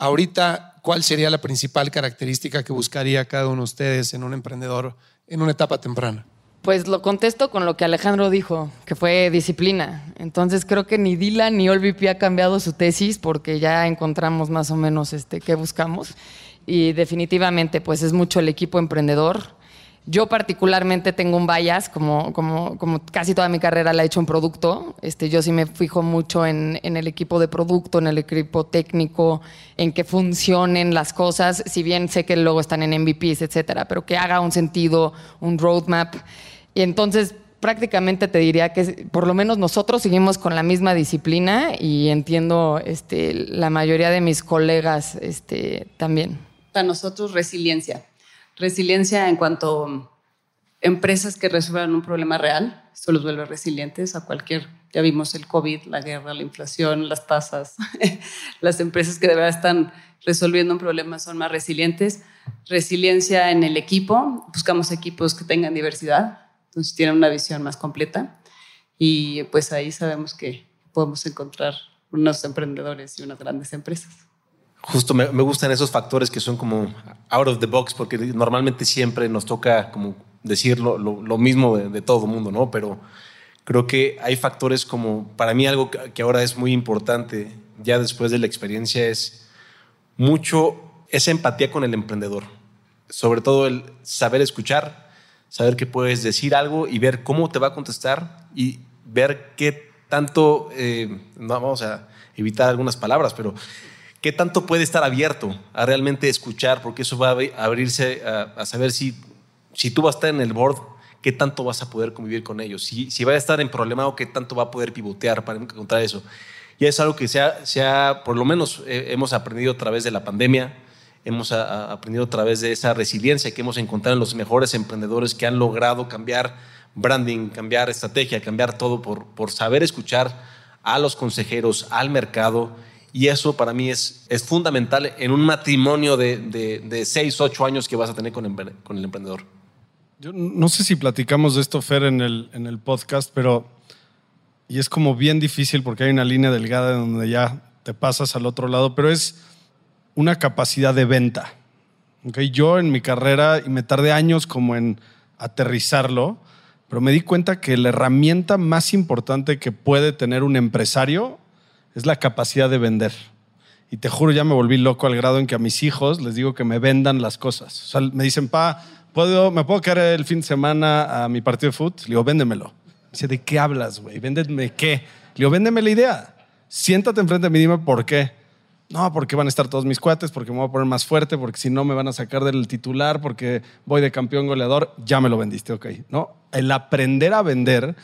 Ahorita, ¿cuál sería la principal característica que buscaría cada uno de ustedes en un emprendedor en una etapa temprana? Pues lo contesto con lo que Alejandro dijo, que fue disciplina. Entonces creo que ni Dylan ni OLVP ha cambiado su tesis porque ya encontramos más o menos este, qué buscamos y definitivamente pues es mucho el equipo emprendedor. Yo particularmente tengo un bias, como, como, como casi toda mi carrera la he hecho en producto. Este, yo sí me fijo mucho en, el equipo de producto, en el equipo técnico, en que funcionen las cosas, si bien sé que luego están en MVPs, etcétera, pero que haga un sentido, un roadmap. Y entonces prácticamente te diría que por lo menos nosotros seguimos con la misma disciplina y entiendo este, la mayoría de mis colegas este, también para nosotros resiliencia. Resiliencia en cuanto a empresas que resuelvan un problema real, eso los vuelve resilientes a cualquier, ya vimos el COVID, la guerra, la inflación, las tasas, las empresas que de verdad están resolviendo un problema son más resilientes. Resiliencia en el equipo, buscamos equipos que tengan diversidad, entonces tienen una visión más completa. Y pues ahí sabemos que podemos encontrar unos emprendedores y unas grandes empresas justo me, me, gustan esos factores que son como out of the box, porque normalmente siempre nos toca como decir lo, mismo de, de, todo el mundo, ¿no? Pero creo que hay factores como, para mí algo que ahora es muy importante, ya después de la experiencia, es mucho esa empatía con el emprendedor. Sobre todo el saber escuchar, saber que puedes decir algo y ver cómo te va a contestar y ver qué tanto, eh, no vamos a evitar algunas palabras, pero ¿Qué tanto puede estar abierto a realmente escuchar? Porque eso va a abrirse a, saber si, si tú vas a estar en el board, qué tanto vas a poder convivir con ellos. Si, si va a estar en problema o qué tanto va a poder pivotear para encontrar eso. Y es algo que se ha, se ha por lo menos eh, hemos aprendido a través de la pandemia, hemos aprendido a través de esa resiliencia que hemos encontrado en los mejores emprendedores que han logrado cambiar branding, cambiar estrategia, cambiar todo por, por saber escuchar a los consejeros, al mercado y eso para mí es, es fundamental en un matrimonio de, de, de seis, ocho años que vas a tener con, con el emprendedor. Yo no sé si platicamos de esto, Fer, en el, en el podcast, pero. Y es como bien difícil porque hay una línea delgada donde ya te pasas al otro lado, pero es una capacidad de venta. ¿Okay? Yo en mi carrera, y me tardé años como en aterrizarlo, pero me di cuenta que la herramienta más importante que puede tener un empresario es la capacidad de vender. Y te juro, ya me volví loco al grado en que a mis hijos les digo que me vendan las cosas. O sea, me dicen, pa, ¿puedo, ¿me puedo quedar el fin de semana a mi partido de fútbol? Le digo, véndemelo. Dice, ¿de qué hablas, güey? ¿Véndeme qué? Le digo, véndeme la idea. Siéntate enfrente de mí y dime por qué. No, porque van a estar todos mis cuates, porque me voy a poner más fuerte, porque si no me van a sacar del titular, porque voy de campeón goleador, ya me lo vendiste, ok. No, el aprender a vender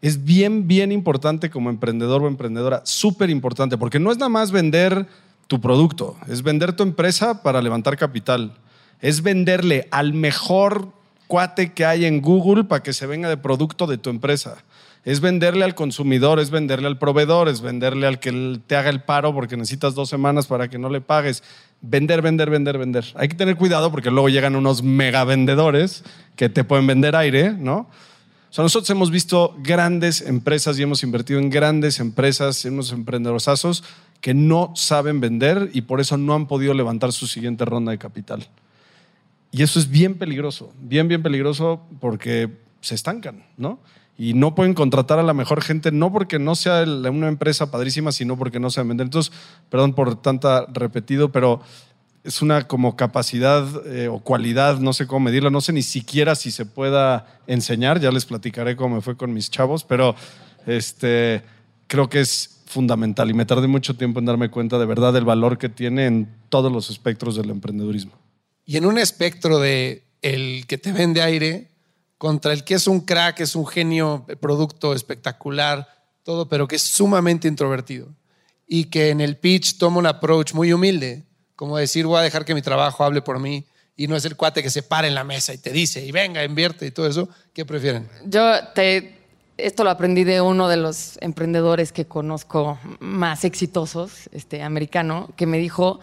es bien, bien importante como emprendedor o emprendedora, súper importante, porque no es nada más vender tu producto, es vender tu empresa para levantar capital, es venderle al mejor cuate que hay en Google para que se venga de producto de tu empresa. Es venderle al consumidor, es venderle al proveedor, es venderle al que te haga el paro porque necesitas dos semanas para que no le pagues. Vender, vender, vender, vender. Hay que tener cuidado porque luego llegan unos mega vendedores que te pueden vender aire, ¿no? O sea, nosotros hemos visto grandes empresas y hemos invertido en grandes empresas, en unos emprendedorazos que no saben vender y por eso no han podido levantar su siguiente ronda de capital. Y eso es bien peligroso, bien, bien peligroso porque se estancan, ¿no? Y no pueden contratar a la mejor gente, no porque no sea una empresa padrísima, sino porque no saben vender. Entonces, perdón por tanta repetido, pero es una como capacidad eh, o cualidad, no sé cómo medirla, no sé ni siquiera si se pueda enseñar, ya les platicaré cómo me fue con mis chavos, pero este, creo que es fundamental y me tardé mucho tiempo en darme cuenta de verdad del valor que tiene en todos los espectros del emprendedurismo. Y en un espectro de el que te vende aire contra el que es un crack, es un genio, producto espectacular, todo, pero que es sumamente introvertido y que en el pitch toma un approach muy humilde, como decir, voy a dejar que mi trabajo hable por mí y no es el cuate que se para en la mesa y te dice, y venga, invierte y todo eso, ¿qué prefieren? Yo te, esto lo aprendí de uno de los emprendedores que conozco más exitosos, este americano, que me dijo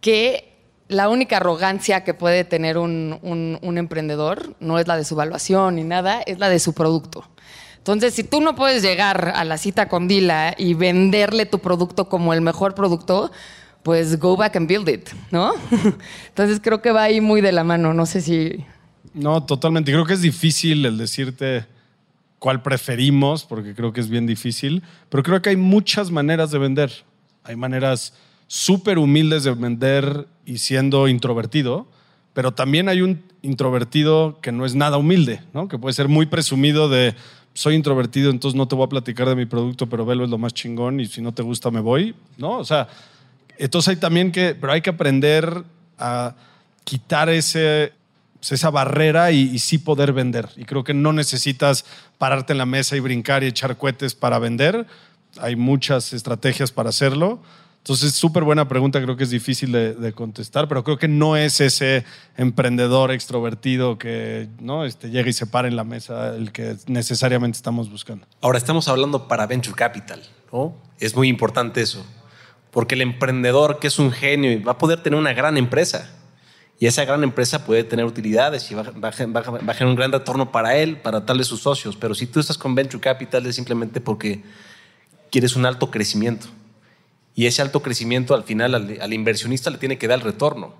que la única arrogancia que puede tener un, emprendedor no es la de su evaluación ni nada, es la de su producto. Entonces, si tú no puedes llegar a la cita con Dila y venderle tu producto como el mejor producto, pues go back and build it, ¿no? Entonces creo que va ahí muy de la mano, no sé si... No, totalmente. Creo que es difícil el decirte cuál preferimos, porque creo que es bien difícil, pero creo que hay muchas maneras de vender. Hay maneras súper humildes de vender y siendo introvertido, pero también hay un introvertido que no es nada humilde, ¿no? que puede ser muy presumido de soy introvertido, entonces no te voy a platicar de mi producto, pero velo es lo más chingón y si no te gusta me voy, ¿no? O sea, entonces hay también que, pero hay que aprender a quitar ese, esa barrera y, y, sí poder vender. Y creo que no necesitas pararte en la mesa y brincar y echar cohetes para vender. Hay muchas estrategias para hacerlo. Entonces, súper buena pregunta, creo que es difícil de, contestar, pero creo que no es ese emprendedor extrovertido que ¿no? este, llega y se para en la mesa el que necesariamente estamos buscando. Ahora, estamos hablando para Venture Capital, ¿no? Es muy importante eso, porque el emprendedor que es un genio va a poder tener una gran empresa, y esa gran empresa puede tener utilidades y va, a generar un gran retorno para él, para tal de sus socios. Pero si tú estás con Venture Capital es simplemente porque quieres un alto crecimiento. Y ese alto crecimiento al final al, inversionista le tiene que dar el retorno.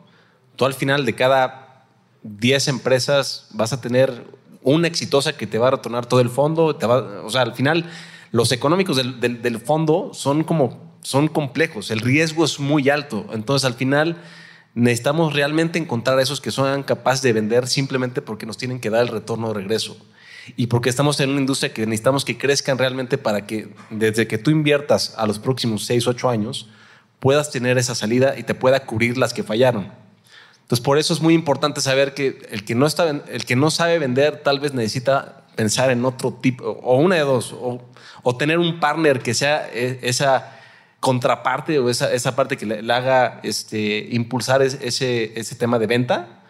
Tú al final de cada 10 empresas vas a tener una exitosa que te va a retornar todo el fondo. O sea, al final los económicos del, fondo son como son complejos, el riesgo es muy alto. Entonces al final necesitamos realmente encontrar a esos que son capaces de vender simplemente porque nos tienen que dar el retorno de regreso y porque estamos en una industria que necesitamos que crezcan realmente para que desde que tú inviertas a los próximos 6, 8 años, puedas tener esa salida y te pueda cubrir las que fallaron. Entonces, por eso es muy importante saber que el que no, está, el que no sabe vender tal vez necesita pensar en otro tipo, o una de dos, o, o tener un partner que sea e, esa contraparte o esa, esa parte que le, haga este, impulsar ese, ese tema de venta,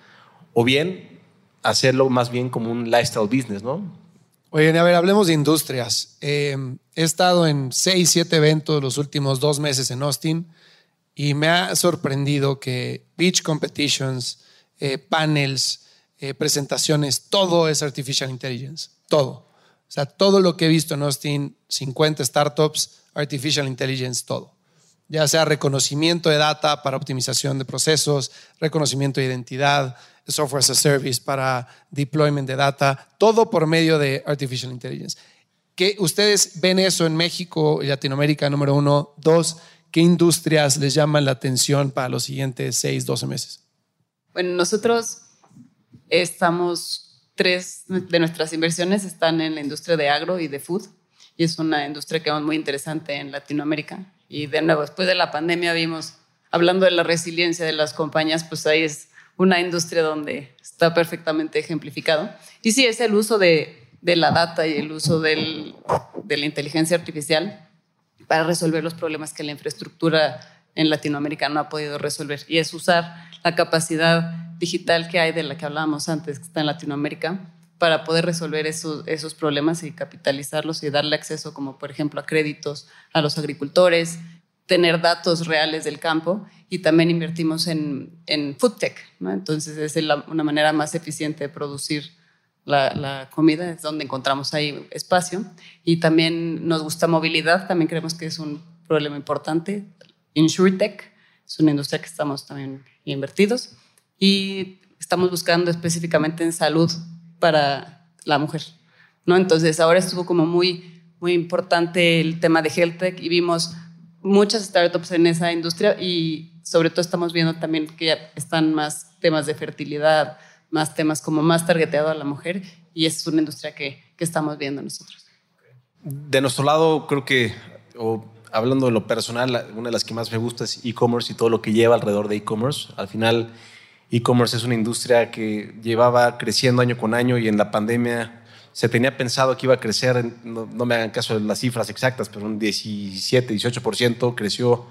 o bien hacerlo más bien como un lifestyle business, ¿no? Oye, a ver, hablemos de industrias. Eh, he estado en seis, siete eventos los últimos dos meses en Austin y me ha sorprendido que beach competitions, eh, panels, eh, presentaciones, todo es artificial intelligence, todo. O sea, todo lo que he visto en Austin, 50 startups, artificial intelligence, todo. Ya sea reconocimiento de data para optimización de procesos, reconocimiento de identidad, software as a service, para deployment de data, todo por medio de artificial intelligence. ¿Qué, ¿Ustedes ven eso en México y Latinoamérica, número uno? Dos, ¿qué industrias les llaman la atención para los siguientes seis, doce meses? Bueno, nosotros estamos, tres de nuestras inversiones están en la industria de agro y de food, y es una industria que es muy interesante en Latinoamérica. Y de nuevo, después de la pandemia vimos hablando de la resiliencia de las compañías, pues ahí es una industria donde está perfectamente ejemplificado. Y sí, es el uso de, la data y el uso de la inteligencia artificial para resolver los problemas que la infraestructura en Latinoamérica no ha podido resolver. Y es usar la capacidad digital que hay de la que hablábamos antes, que está en Latinoamérica, para poder resolver esos, esos problemas y capitalizarlos y darle acceso, como por ejemplo, a créditos a los agricultores, tener datos reales del campo y también invertimos en, en food tech. ¿no? Entonces es una manera más eficiente de producir la, la, comida, es donde encontramos ahí espacio. Y también nos gusta movilidad, también creemos que es un problema importante. InsurTech es una industria que estamos también invertidos y estamos buscando específicamente en salud para la mujer. ¿no? Entonces ahora estuvo como muy, muy importante el tema de health tech y vimos muchas startups en esa industria y sobre todo estamos viendo también que ya están más temas de fertilidad, más temas como más targeteado a la mujer y es una industria que, que estamos viendo nosotros. De nuestro lado, creo que, hablando de lo personal, una de las que más me gusta es e-commerce y todo lo que lleva alrededor de e-commerce. Al final, e-commerce es una industria que llevaba creciendo año con año y en la pandemia se tenía pensado que iba a crecer, no, me hagan caso de las cifras exactas, pero un 17, 18%, creció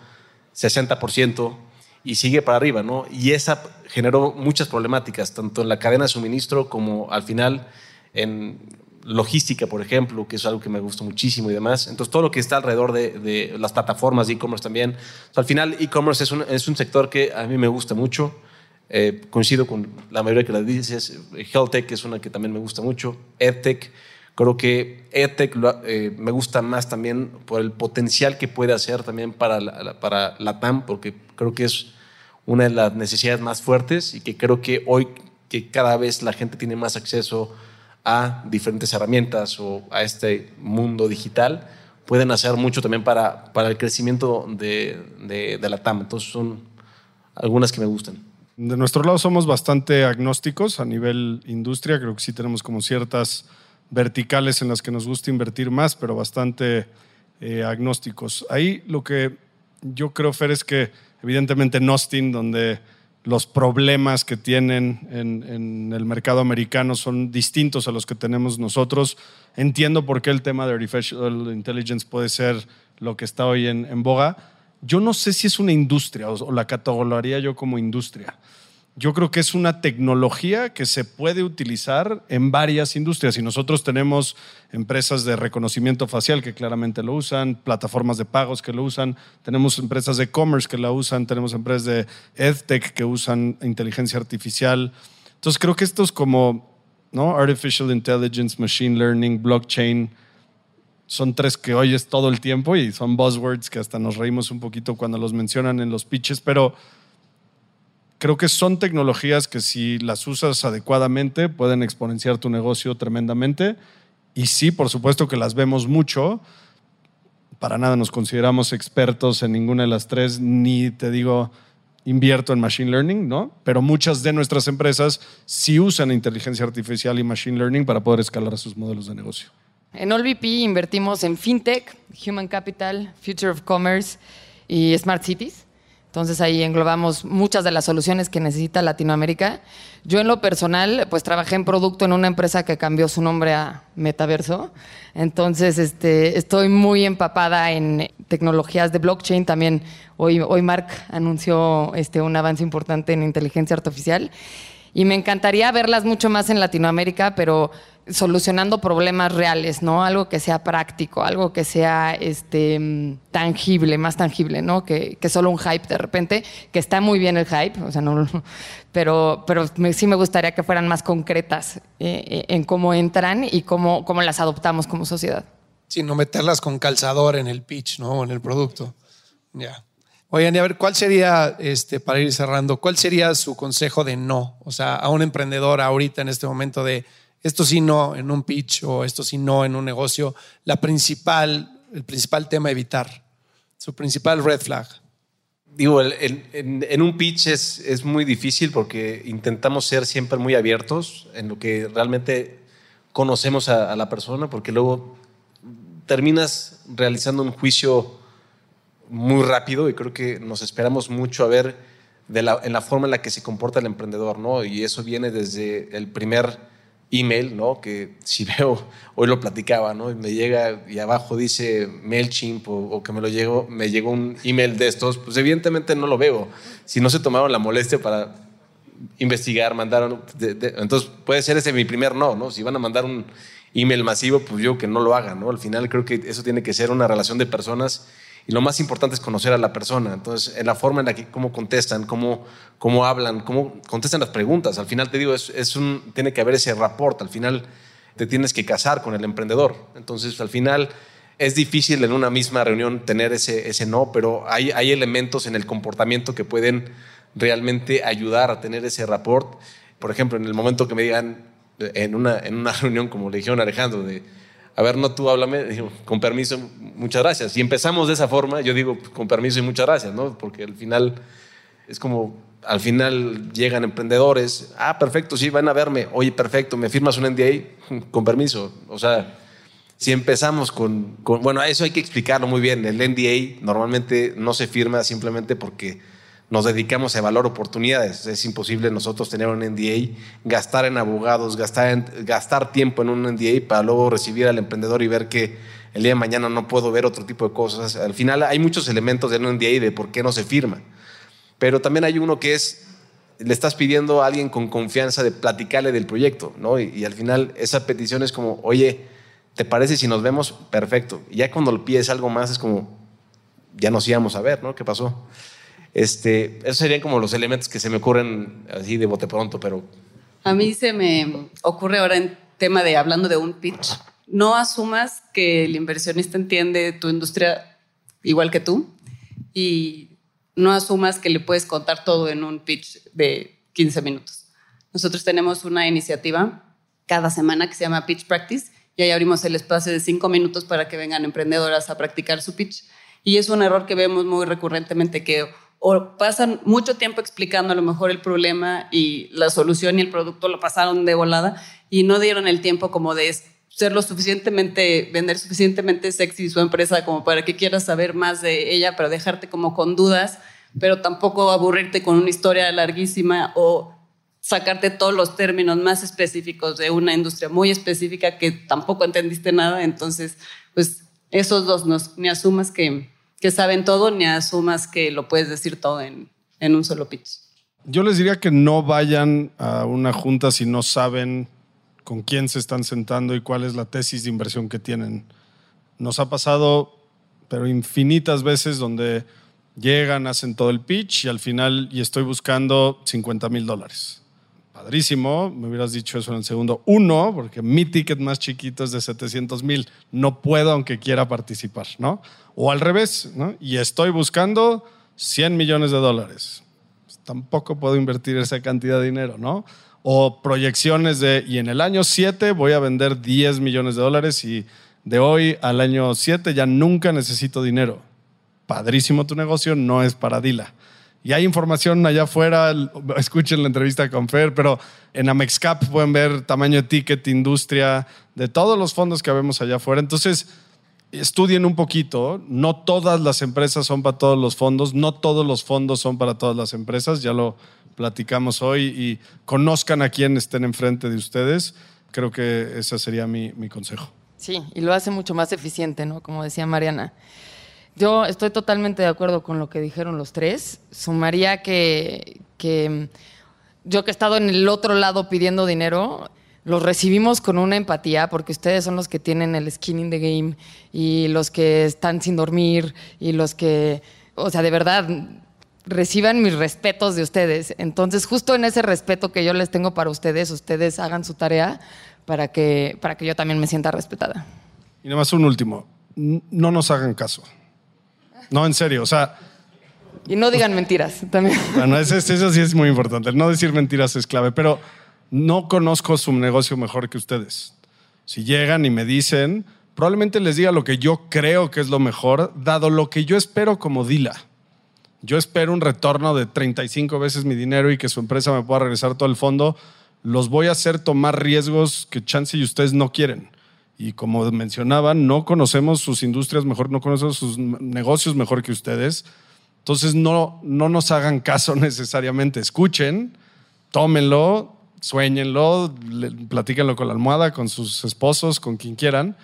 60% y sigue para arriba, ¿no? Y esa generó muchas problemáticas, tanto en la cadena de suministro como al final en logística, por ejemplo, que es algo que me gusta muchísimo y demás. Entonces, todo lo que está alrededor de, las plataformas de e-commerce también. al final, e-commerce es un, sector que a mí me gusta mucho. Eh, coincido con la mayoría que las dices. Health Tech es una que también me gusta mucho. EdTech. Creo que EdTech eh, me gusta más también por el potencial que puede hacer también para la, para la TAM, porque creo que es una de las necesidades más fuertes y que creo que hoy que cada vez la gente tiene más acceso a diferentes herramientas o a este mundo digital, pueden hacer mucho también para, para el crecimiento de, de, la TAM. Entonces son algunas que me gustan. De nuestro lado somos bastante agnósticos a nivel industria, creo que sí tenemos como ciertas verticales en las que nos gusta invertir más, pero bastante eh, agnósticos. Ahí lo que yo creo, Fer, es que evidentemente en Austin, donde los problemas que tienen en, el mercado americano son distintos a los que tenemos nosotros. Entiendo por qué el tema de artificial intelligence puede ser lo que está hoy en, boga, yo no sé si es una industria o, la catalogaría yo como industria. Yo creo que es una tecnología que se puede utilizar en varias industrias y nosotros tenemos empresas de reconocimiento facial que claramente lo usan, plataformas de pagos que lo usan, tenemos empresas de e-commerce que la usan, tenemos empresas de EdTech que usan inteligencia artificial. Entonces creo que esto es como ¿no? Artificial Intelligence, Machine Learning, Blockchain, son tres que oyes todo el tiempo y son buzzwords que hasta nos reímos un poquito cuando los mencionan en los pitches, pero creo que son tecnologías que si las usas adecuadamente pueden exponenciar tu negocio tremendamente. Y sí, por supuesto que las vemos mucho. Para nada nos consideramos expertos en ninguna de las tres, ni te digo invierto en machine learning, ¿no? Pero muchas de nuestras empresas sí usan inteligencia artificial y machine learning para poder escalar sus modelos de negocio. En OLVP invertimos en FinTech, Human Capital, Future of Commerce y Smart Cities. Entonces ahí englobamos muchas de las soluciones que necesita Latinoamérica. Yo en lo personal, pues trabajé en producto en una empresa que cambió su nombre a Metaverso. Entonces este, estoy muy empapada en tecnologías de blockchain. También hoy, hoy Mark anunció este, un avance importante en inteligencia artificial. Y me encantaría verlas mucho más en Latinoamérica, pero solucionando problemas reales, ¿no? Algo que sea práctico, algo que sea este, tangible, más tangible, ¿no? Que, solo un hype de repente, que está muy bien el hype, o sea, no, pero, pero sí me gustaría que fueran más concretas eh, eh, en cómo entran y cómo, cómo las adoptamos como sociedad. Sí, no meterlas con calzador en el pitch, ¿no? En el producto. Ya. Oigan, y a ver, ¿cuál sería, este, para ir cerrando, cuál sería su consejo de no? O sea, a un emprendedor ahorita en este momento de esto sí no en un pitch o esto sí no en un negocio, la principal, el principal tema a evitar, su principal red flag. Digo, en, un pitch es, es, muy difícil porque intentamos ser siempre muy abiertos en lo que realmente conocemos a, la persona, porque luego terminas realizando un juicio muy rápido y creo que nos esperamos mucho a ver de la, en la forma en la que se comporta el emprendedor, ¿no? Y eso viene desde el primer email, ¿no? Que si veo, hoy lo platicaba, ¿no? Y me llega y abajo dice MailChimp o, o, que me lo llegó, me llegó un email de estos, pues evidentemente no lo veo. Si no se tomaron la molestia para investigar, mandaron, entonces puede ser ese mi primer no, ¿no? Si van a mandar un email masivo, pues yo que no lo hagan, ¿no? Al final creo que eso tiene que ser una relación de personas y lo más importante es conocer a la persona. Entonces, en la forma en la que cómo contestan, cómo, cómo hablan, cómo contestan las preguntas. Al final te digo, es, es un, tiene que haber ese rapport. Al final te tienes que casar con el emprendedor. Entonces, al final es difícil en una misma reunión tener ese, ese no, pero hay, hay elementos en el comportamiento que pueden realmente ayudar a tener ese rapport. Por ejemplo, en el momento que me digan en una, en una reunión, como le dijeron a Alejandro, de a ver, no tú háblame, digo, con permiso, muchas gracias. Y empezamos de esa forma, yo digo, con permiso y muchas gracias, ¿no? Porque al final es como, al final llegan emprendedores, ah, perfecto, sí, van a verme, oye, perfecto, me firmas un NDA, con permiso. O sea, si empezamos con, con, bueno, eso hay que explicarlo muy bien, el NDA normalmente no se firma simplemente porque nos dedicamos a evaluar oportunidades. Es imposible nosotros tener un NDA, gastar en abogados, gastar, gastar tiempo en un NDA para luego recibir al emprendedor y ver que el día de mañana no puedo ver otro tipo de cosas. Al final hay muchos elementos del NDA de por qué no se firma. Pero también hay uno que es, le estás pidiendo a alguien con confianza de platicarle del proyecto, ¿no? Y, al final esa petición es como, oye, ¿te parece si nos vemos? Perfecto. Ya cuando le pides algo más es como, ya nos íbamos a ver, ¿no? ¿Qué pasó? Este, esos serían como los elementos que se me ocurren así de bote pronto, pero... A mí se me ocurre ahora en tema de hablando de un pitch. No asumas que el inversionista entiende tu industria igual que tú y no asumas que le puedes contar todo en un pitch de 15 minutos. Nosotros tenemos una iniciativa cada semana que se llama Pitch Practice y ahí abrimos el espacio de 5 minutos para que vengan emprendedoras a practicar su pitch. Y es un error que vemos muy recurrentemente que o pasan mucho tiempo explicando a lo mejor el problema y la solución y el producto lo pasaron de volada y no dieron el tiempo como de ser lo suficientemente, vender suficientemente sexy su empresa como para que quieras saber más de ella, pero dejarte como con dudas, pero tampoco aburrirte con una historia larguísima o sacarte todos los términos más específicos de una industria muy específica que tampoco entendiste nada. Entonces, pues esos dos, nos, ni asumas que que saben todo ni asumas que lo puedes decir todo en, en un solo pitch. Yo les diría que no vayan a una junta si no saben con quién se están sentando y cuál es la tesis de inversión que tienen. Nos ha pasado, pero infinitas veces, donde llegan, hacen todo el pitch y al final, y estoy buscando 50 mil dólares. Padrísimo, me hubieras dicho eso en el segundo. Uno, porque mi ticket más chiquito es de 700 mil. No puedo aunque quiera participar, ¿no? O al revés, ¿no? Y estoy buscando 100 millones de dólares. Pues tampoco puedo invertir esa cantidad de dinero, ¿no? O proyecciones de, y en el año 7 voy a vender 10 millones de dólares y de hoy al año 7 ya nunca necesito dinero. Padrísimo tu negocio, no es para Dila. Y hay información allá afuera, escuchen la entrevista con Fer, pero en Amexcap pueden ver tamaño de ticket, industria, de todos los fondos que vemos allá afuera. Entonces, estudien un poquito. No todas las empresas son para todos los fondos, no todos los fondos son para todas las empresas. Ya lo platicamos hoy y conozcan a quien estén enfrente de ustedes. Creo que ese sería mi, mi consejo. Sí, y lo hace mucho más eficiente, ¿no? Como decía Mariana. Yo estoy totalmente de acuerdo con lo que dijeron los tres. Sumaría que, que yo que he estado en el otro lado pidiendo dinero, los recibimos con una empatía porque ustedes son los que tienen el skin in the game y los que están sin dormir y los que, o sea, de verdad, reciban mis respetos de ustedes. Entonces, justo en ese respeto que yo les tengo para ustedes, ustedes hagan su tarea para que, para que yo también me sienta respetada. Y nada más un último, no nos hagan caso. No, en serio, o sea... Y no digan mentiras también. Bueno, eso, eso sí es muy importante. No decir mentiras es clave, pero no conozco su negocio mejor que ustedes. Si llegan y me dicen, probablemente les diga lo que yo creo que es lo mejor, dado lo que yo espero como Dila. Yo espero un retorno de 35 veces mi dinero y que su empresa me pueda regresar todo el fondo. Los voy a hacer tomar riesgos que chance y ustedes no quieren. Y como mencionaba, no conocemos sus industrias mejor, no conocemos sus negocios mejor que ustedes. Entonces no, no nos hagan caso necesariamente. Escuchen, tómenlo, sueñenlo, platíquenlo con la almohada, con sus esposos, con quien quieran,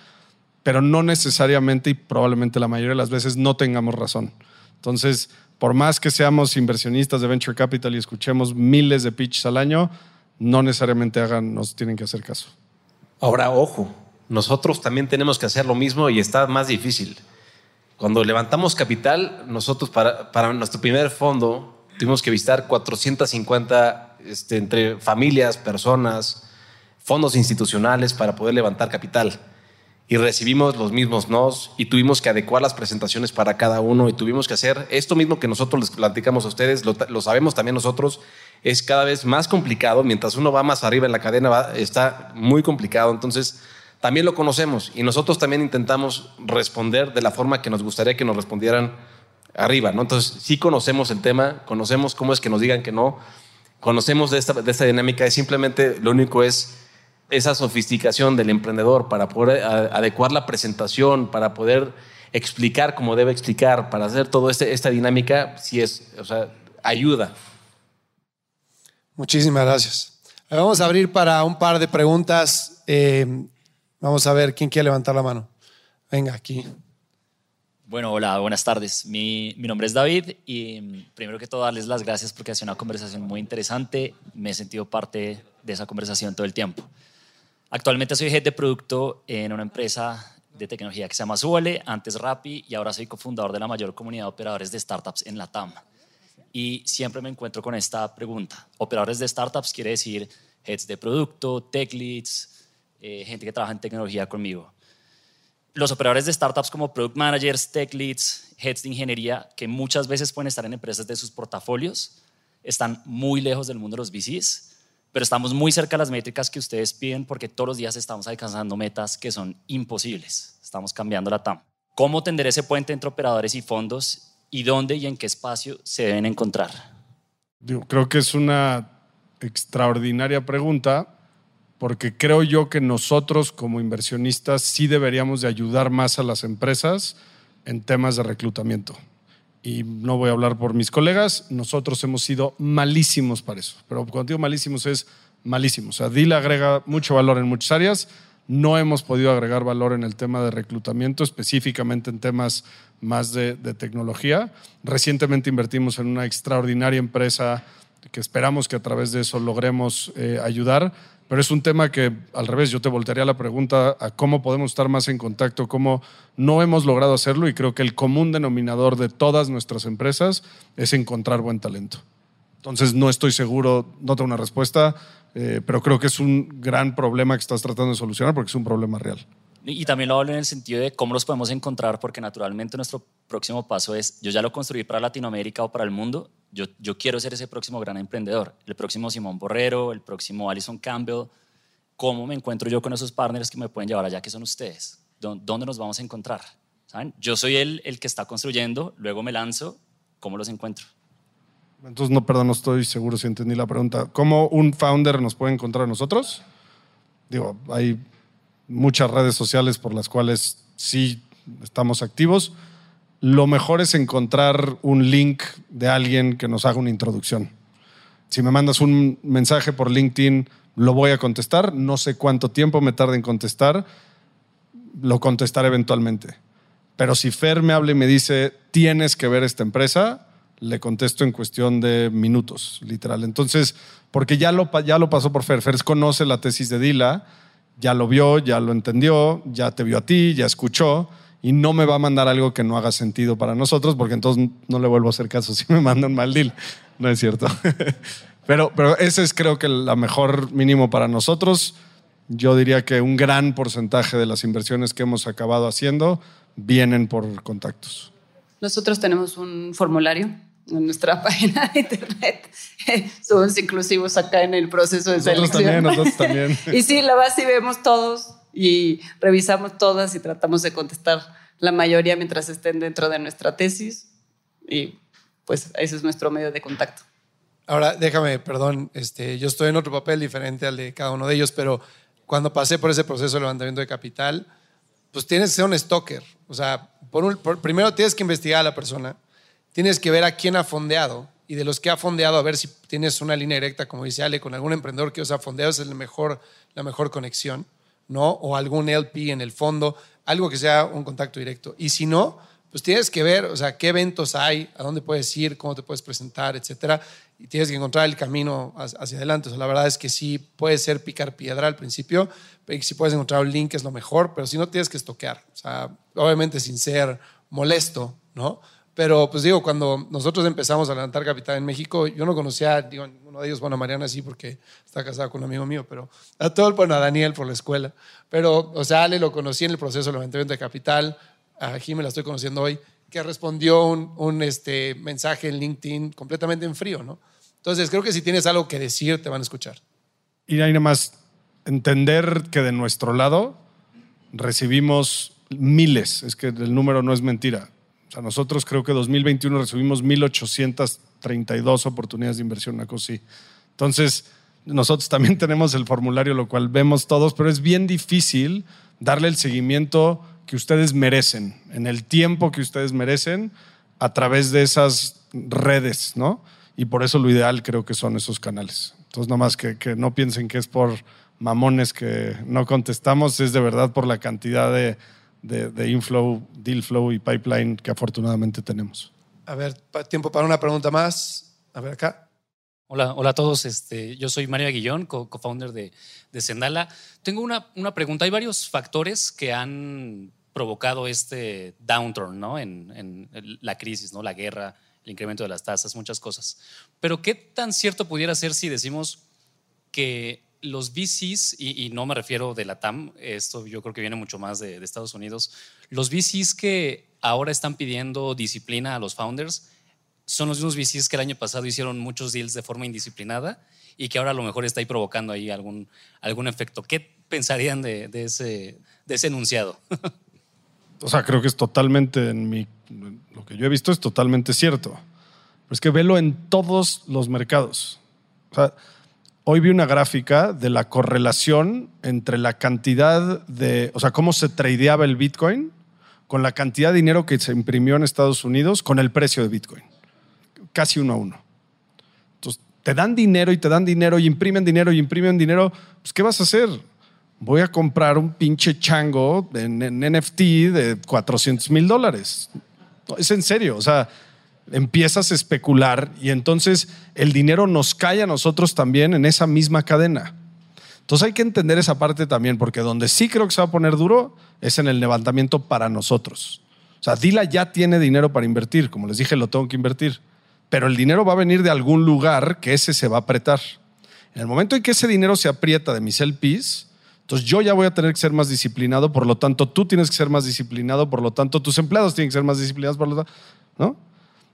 pero no necesariamente y probablemente la mayoría de las veces no tengamos razón. Entonces, por más que seamos inversionistas de venture capital y escuchemos miles de pitches al año, no necesariamente hagan, nos tienen que hacer caso. Ahora, ojo, nosotros también tenemos que hacer lo mismo y está más difícil. Cuando levantamos capital, nosotros para, para nuestro primer fondo tuvimos que visitar 450 este, entre familias, personas, fondos institucionales para poder levantar capital. Y recibimos los mismos nos y tuvimos que adecuar las presentaciones para cada uno y tuvimos que hacer esto mismo que nosotros les platicamos a ustedes, lo, lo sabemos también nosotros, es cada vez más complicado. Mientras uno va más arriba en la cadena, está muy complicado. Entonces, también lo conocemos y nosotros también intentamos responder de la forma que nos gustaría que nos respondieran arriba, ¿no? Entonces, sí conocemos el tema, conocemos cómo es que nos digan que no, conocemos de esta, de esta dinámica y simplemente lo único es esa sofisticación del emprendedor para poder adecuar la presentación, para poder explicar como debe explicar, para hacer toda este, esta dinámica, sí es, o sea, ayuda. Muchísimas gracias. Vamos a abrir para un par de preguntas. Eh, vamos a ver quién quiere levantar la mano. Venga, aquí. Bueno, hola, buenas tardes. Mi, mi, nombre es David y mm, primero que todo darles las gracias porque ha sido una conversación muy interesante. Me he sentido parte de esa conversación todo el tiempo. Actualmente soy jefe de producto en una empresa de tecnología que se llama Suole, antes Rappi y ahora soy cofundador de la mayor comunidad de operadores de startups en la TAM y siempre me encuentro con esta pregunta. Operadores de startups quiere decir heads de producto, tech leads, eh, gente que trabaja en tecnología conmigo. Los operadores de startups como product managers, tech leads, heads de ingeniería, que muchas veces pueden estar en empresas de sus portafolios, están muy lejos del mundo de los VCs, pero estamos muy cerca de las métricas que ustedes piden porque todos los días estamos alcanzando metas que son imposibles. Estamos cambiando la TAM. ¿Cómo tender ese puente entre operadores y fondos y dónde y en qué espacio se deben encontrar? creo que es una extraordinaria pregunta porque creo yo que nosotros como inversionistas sí deberíamos de ayudar más a las empresas en temas de reclutamiento. Y no voy a hablar por mis colegas, nosotros hemos sido malísimos para eso. Pero cuando digo malísimos es malísimos. O sea, DIL agrega mucho valor en muchas áreas, no hemos podido agregar valor en el tema de reclutamiento, específicamente en temas más de, tecnología. Recientemente invertimos en una extraordinaria empresa que esperamos que a través de eso logremos eh, ayudar, pero es un tema que al revés, yo te voltearía la pregunta a cómo podemos estar más en contacto, cómo no hemos logrado hacerlo y creo que el común denominador de todas nuestras empresas es encontrar buen talento. Entonces no estoy seguro, no tengo una respuesta, eh, pero creo que es un gran problema que estás tratando de solucionar porque es un problema real. Y también lo hablo en el sentido de cómo los podemos encontrar, porque naturalmente nuestro próximo paso es, yo ya lo construí para Latinoamérica o para el mundo, yo, yo quiero ser ese próximo gran emprendedor, el próximo Simón Borrero, el próximo Alison Campbell. ¿Cómo me encuentro yo con esos partners que me pueden llevar allá, que son ustedes? ¿Dónde nos vamos a encontrar? ¿Saben? Yo soy el, el que está construyendo, luego me lanzo, ¿cómo los encuentro? Entonces, no, perdón, no estoy seguro si entendí la pregunta. ¿Cómo un founder nos puede encontrar a nosotros? Digo, hay muchas redes sociales por las cuales sí estamos activos. Lo mejor es encontrar un link de alguien que nos haga una introducción. Si me mandas un mensaje por LinkedIn, lo voy a contestar. No sé cuánto tiempo me tarde en contestar. Lo contestaré eventualmente. Pero si Fer me habla y me dice, tienes que ver esta empresa, le contesto en cuestión de minutos, literal. Entonces, porque ya lo, ya lo pasó por Fer. Fer conoce la tesis de Dila, ya lo vio, ya lo entendió, ya te vio a ti, ya escuchó, y no me va a mandar algo que no haga sentido para nosotros, porque entonces no le vuelvo a hacer caso si me manda un mal deal. No es cierto. pero, pero ese es creo que la mejor mínimo para nosotros. Yo diría que un gran porcentaje de las inversiones que hemos acabado haciendo vienen por contactos. Nosotros tenemos un formulario en nuestra página de internet. Somos inclusivos acá en el proceso de nosotros selección. También, nosotros también. y sí, la base vemos todos y revisamos todas y tratamos de contestar la mayoría mientras estén dentro de nuestra tesis. Y pues ese es nuestro medio de contacto. Ahora, déjame, perdón, este, yo estoy en otro papel diferente al de cada uno de ellos, pero cuando pasé por ese proceso de levantamiento de capital, pues tienes que ser un stalker. O sea, por primero tienes que investigar a la persona, tienes que ver a quién ha fondeado y de los que ha fondeado a ver si tienes una línea directa, como dice Ale, con algún emprendedor que os ha fondeado, es el mejor, la mejor conexión, ¿no? O algún LP en el fondo, algo que sea un contacto directo. Y si no, pues tienes que ver, o sea, qué eventos hay, a dónde puedes ir, cómo te puedes presentar, etcétera. Y tienes que encontrar el camino hacia adelante. O sea, la verdad es que sí puede ser picar piedra al principio, y si puedes encontrar un link es lo mejor, pero si no tienes que estoquear. O sea, obviamente sin ser molesto, ¿no? Pero pues digo, cuando nosotros empezamos a levantar capital en México, yo no conocía, digo, uno de ellos, bueno, a Mariana sí, porque está casada con un amigo mío, pero a todo bueno, a Daniel por la escuela. Pero, o sea, Ale lo conocí en el proceso de levantamiento de capital, a Jimmy la estoy conociendo hoy, que respondió un, un, este, mensaje en LinkedIn completamente en frío, ¿no? Entonces, creo que si tienes algo que decir, te van a escuchar. Y ahí nada más entender que de nuestro lado recibimos miles, es que el número no es mentira, sea, nosotros creo que 2021 recibimos 1.832 oportunidades de inversión, una cosa así. Entonces, nosotros también tenemos el formulario, lo cual vemos todos, pero es bien difícil darle el seguimiento que ustedes merecen, en el tiempo que ustedes merecen, a través de esas redes, ¿no? Y por eso lo ideal creo que son esos canales. Entonces, nomás que, que no piensen que es por mamones que no contestamos, es de verdad por la cantidad de de, inflow, deal flow y pipeline que afortunadamente tenemos. A ver, tiempo para una pregunta más. A ver acá. Hola, hola a todos. Este, yo soy María Guillón, co-founder de, de Sendala. Tengo una, una, pregunta. Hay varios factores que han provocado este downturn ¿no? en, en, la crisis, ¿no? la guerra, el incremento de las tasas, muchas cosas. Pero ¿qué tan cierto pudiera ser si decimos que los VCs, y, no me refiero de la TAM, esto yo creo que viene mucho más de, Estados Unidos, los VCs que ahora están pidiendo disciplina a los founders son los mismos VCs que el año pasado hicieron muchos deals de forma indisciplinada y que ahora a lo mejor está ahí provocando ahí algún, algún efecto. ¿Qué pensarían de, ese, de ese enunciado? o sea, creo que es totalmente, en mi, lo que yo he visto es totalmente cierto. Pero es que velo en todos los mercados. O sea, Hoy vi una gráfica de la correlación entre la cantidad de, o sea, cómo se tradeaba el Bitcoin con la cantidad de dinero que se imprimió en Estados Unidos con el precio de Bitcoin. Casi uno a uno. Entonces, te dan dinero y te dan dinero y imprimen dinero y imprimen dinero. Pues, ¿qué vas a hacer? Voy a comprar un pinche chango en, NFT de 400 mil dólares. Es en serio. O sea, empiezas a especular y entonces el dinero nos cae a nosotros también en esa misma cadena. Entonces hay que entender esa parte también, porque donde sí creo que se va a poner duro es en el levantamiento para nosotros. O sea, Dila ya tiene dinero para invertir, como les dije, lo tengo que invertir, pero el dinero va a venir de algún lugar que ese se va a apretar. En el momento en que ese dinero se aprieta de mis LPs, entonces yo ya voy a tener que ser más disciplinado, por lo tanto tú tienes que ser más disciplinado, por lo tanto tus empleados tienen que ser más disciplinados, por lo tanto, ¿no?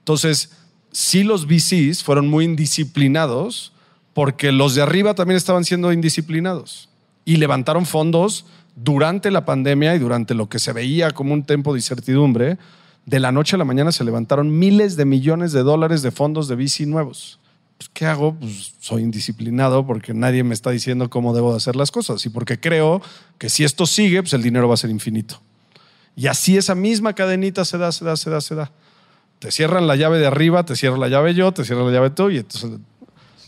Entonces, sí los VCs fueron muy indisciplinados porque los de arriba también estaban siendo indisciplinados y levantaron fondos durante la pandemia y durante lo que se veía como un tiempo de incertidumbre. De la noche a la mañana se levantaron miles de millones de dólares de fondos de VC nuevos. Pues, ¿Qué hago? Pues soy indisciplinado porque nadie me está diciendo cómo debo hacer las cosas y porque creo que si esto sigue, pues el dinero va a ser infinito. Y así esa misma cadenita se da, se da, se da, se da te cierran la llave de arriba, te cierro la llave yo, te cierro la llave tú y entonces...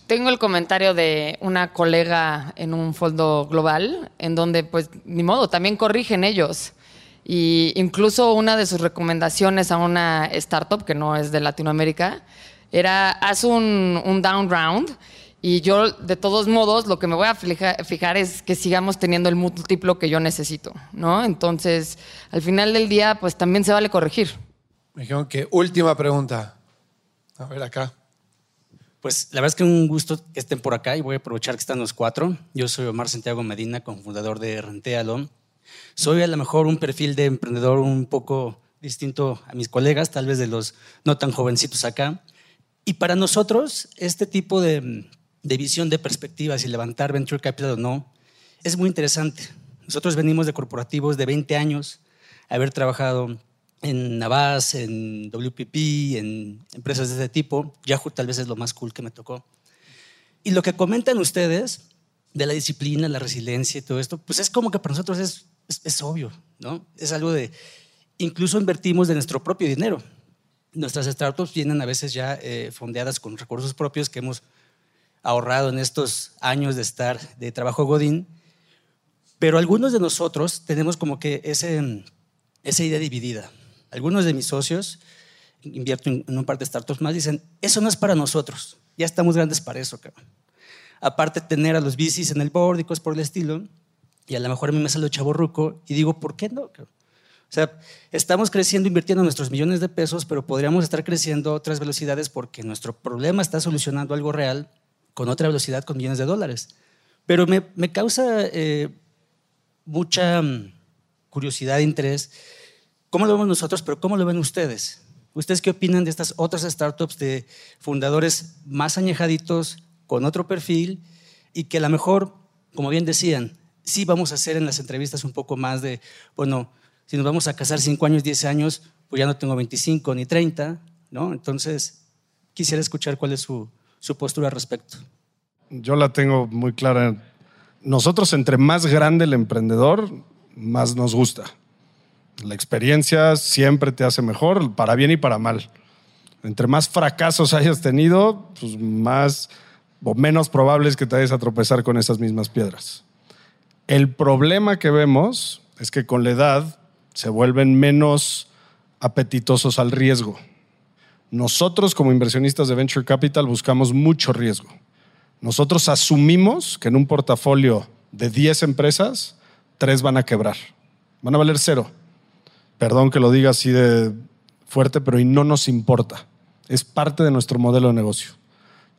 Tengo el comentario de una colega en un fondo global, en donde, pues, ni modo, también corrigen ellos. Y incluso una de sus recomendaciones a una startup que no es de Latinoamérica era, haz un, un down round y yo, de todos modos, lo que me voy a fijar es que sigamos teniendo el múltiplo que yo necesito, ¿no? Entonces, al final del día, pues también se vale corregir. Me dijeron que última pregunta. A ver acá. Pues la verdad es que un gusto que estén por acá y voy a aprovechar que están los cuatro. Yo soy Omar Santiago Medina, cofundador de Rentealo. Soy a lo mejor un perfil de emprendedor un poco distinto a mis colegas, tal vez de los no tan jovencitos acá. Y para nosotros, este tipo de, de visión de perspectivas y levantar venture capital o no, es muy interesante. Nosotros venimos de corporativos de 20 años, haber trabajado en Navas, en WPP, en empresas de este tipo. Yahoo tal vez es lo más cool que me tocó. Y lo que comentan ustedes de la disciplina, la resiliencia y todo esto, pues es como que para nosotros es, es, obvio, ¿no? Es algo de, incluso invertimos de nuestro propio dinero. Nuestras startups vienen a veces ya eh, fondeadas con recursos propios que hemos ahorrado en estos años de estar de trabajo Godín, pero algunos de nosotros tenemos como que ese, esa idea dividida. Algunos de mis socios, invierto en, un par de startups más, dicen, eso no es para nosotros, ya estamos grandes para eso, cabrón. Aparte tener a los bicis en el board y cosas por el estilo, y a lo mejor a mí me sale chavo ruco y digo, ¿por qué no? Cabrón? O sea, estamos creciendo, invirtiendo nuestros millones de pesos, pero podríamos estar creciendo a otras velocidades porque nuestro problema está solucionando algo real con otra velocidad con millones de dólares. Pero me, me causa eh, mucha mm, curiosidad e interés. ¿Cómo lo vemos nosotros, pero cómo lo ven ustedes? ¿Ustedes qué opinan de estas otras startups de fundadores más añejaditos, con otro perfil, y que a lo mejor, como bien decían, sí vamos a hacer en las entrevistas un poco más de, bueno, si nos vamos a casar 5 años, 10 años, pues ya no tengo 25 ni 30, ¿no? Entonces, quisiera escuchar cuál es su, su postura al respecto. Yo la tengo muy clara. Nosotros, entre más grande el emprendedor, más nos gusta. La experiencia siempre te hace mejor, para bien y para mal. Entre más fracasos hayas tenido, pues más o menos probable es que te vayas a tropezar con esas mismas piedras. El problema que vemos es que con la edad se vuelven menos apetitosos al riesgo. Nosotros como inversionistas de Venture Capital buscamos mucho riesgo. Nosotros asumimos que en un portafolio de 10 empresas, 3 van a quebrar. Van a valer cero. Perdón que lo diga así de fuerte, pero y no nos importa. Es parte de nuestro modelo de negocio.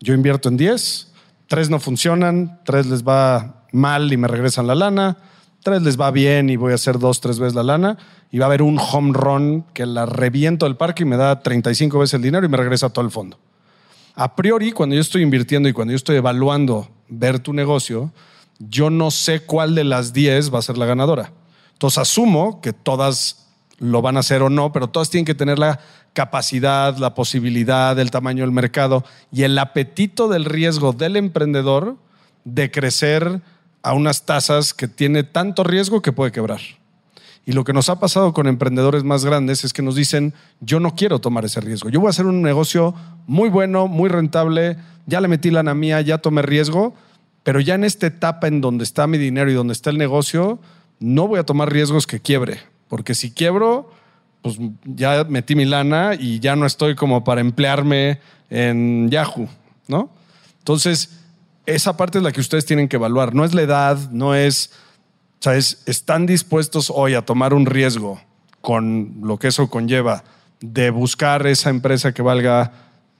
Yo invierto en 10, 3 no funcionan, 3 les va mal y me regresan la lana, tres les va bien y voy a hacer dos, tres veces la lana, y va a haber un home run que la reviento del parque y me da 35 veces el dinero y me regresa todo el fondo. A priori, cuando yo estoy invirtiendo y cuando yo estoy evaluando ver tu negocio, yo no sé cuál de las 10 va a ser la ganadora. Entonces asumo que todas lo van a hacer o no, pero todas tienen que tener la capacidad, la posibilidad, el tamaño del mercado y el apetito del riesgo del emprendedor de crecer a unas tasas que tiene tanto riesgo que puede quebrar. Y lo que nos ha pasado con emprendedores más grandes es que nos dicen, yo no quiero tomar ese riesgo. Yo voy a hacer un negocio muy bueno, muy rentable, ya le metí lana mía, ya tomé riesgo, pero ya en esta etapa en donde está mi dinero y donde está el negocio, no voy a tomar riesgos que quiebre. Porque si quiebro, pues ya metí mi lana y ya no estoy como para emplearme en Yahoo, ¿no? Entonces, esa parte es la que ustedes tienen que evaluar. No es la edad, no es, ¿sabes? Están dispuestos hoy a tomar un riesgo con lo que eso conlleva de buscar esa empresa que valga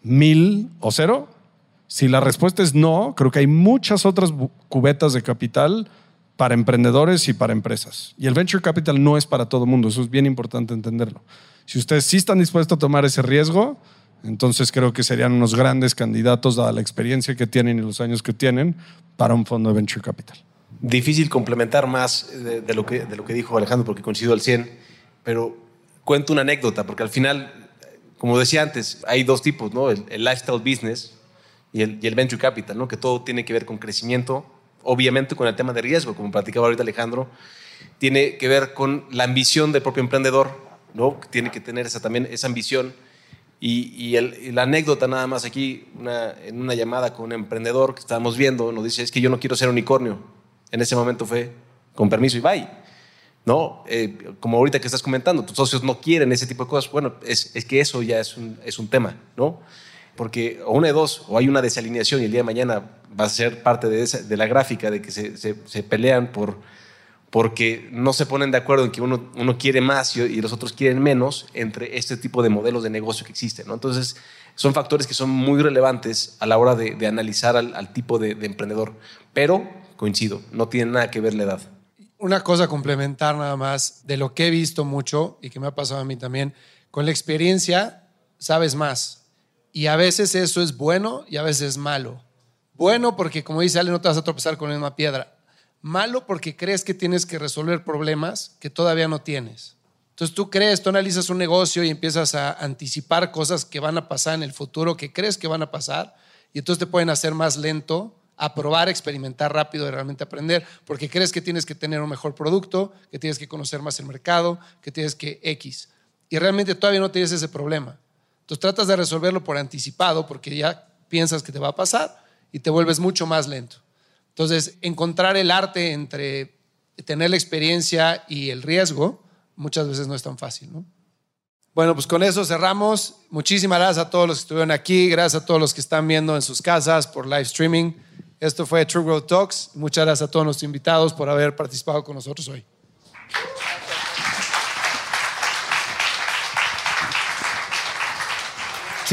mil o cero. Si la respuesta es no, creo que hay muchas otras cubetas de capital para emprendedores y para empresas. Y el venture capital no es para todo el mundo, eso es bien importante entenderlo. Si ustedes sí están dispuestos a tomar ese riesgo, entonces creo que serían unos grandes candidatos, dada la experiencia que tienen y los años que tienen, para un fondo de venture capital. Difícil complementar más de, lo, que, de lo que dijo Alejandro, porque coincido al 100, pero cuento una anécdota, porque al final, como decía antes, hay dos tipos, ¿no? el, lifestyle business y el, y el, venture capital, ¿no? que todo tiene que ver con crecimiento, obviamente con el tema de riesgo, como platicaba ahorita Alejandro, tiene que ver con la ambición del propio emprendedor, ¿no? tiene que tener esa, también esa ambición y, la anécdota nada más aquí, en una llamada con un emprendedor que estábamos viendo, nos dice, es que yo no quiero ser unicornio. En ese momento fue, con permiso y bye. ¿No? Eh, como ahorita que estás comentando, tus socios no quieren ese tipo de cosas. Bueno, es, que eso ya es un, es un tema, ¿no? Porque o una de dos, o hay una desalineación y el día de mañana va a ser parte de, la gráfica de que se, pelean por porque no se ponen de acuerdo en que uno, uno quiere más y, los otros quieren menos entre este tipo de modelos de negocio que existen. ¿no? Entonces, son factores que son muy relevantes a la hora de, analizar al, tipo de, emprendedor. Pero, coincido, no tiene nada que ver la edad. Una cosa complementar nada más de lo que he visto mucho y que me ha pasado a mí también, con la experiencia sabes más. Y a veces eso es bueno y a veces es malo. Bueno porque, como dice Ale, no te vas a tropezar con una piedra Malo porque crees que tienes que resolver problemas que todavía no tienes. Entonces tú crees, tú analizas un negocio y empiezas a anticipar cosas que van a pasar en el futuro, que crees que van a pasar, y entonces te pueden hacer más lento a probar, experimentar rápido y realmente aprender, porque crees que tienes que tener un mejor producto, que tienes que conocer más el mercado, que tienes que X. Y realmente todavía no tienes ese problema. Entonces tratas de resolverlo por anticipado, porque ya piensas que te va a pasar y te vuelves mucho más lento. Entonces, encontrar el arte entre tener la experiencia y el riesgo muchas veces no es tan fácil, ¿no? Bueno, pues con eso cerramos. Muchísimas gracias a todos los que estuvieron aquí, gracias a todos los que están viendo en sus casas por live streaming. Esto fue True Growth Talks. Muchas gracias a todos nuestros invitados por haber participado con nosotros hoy.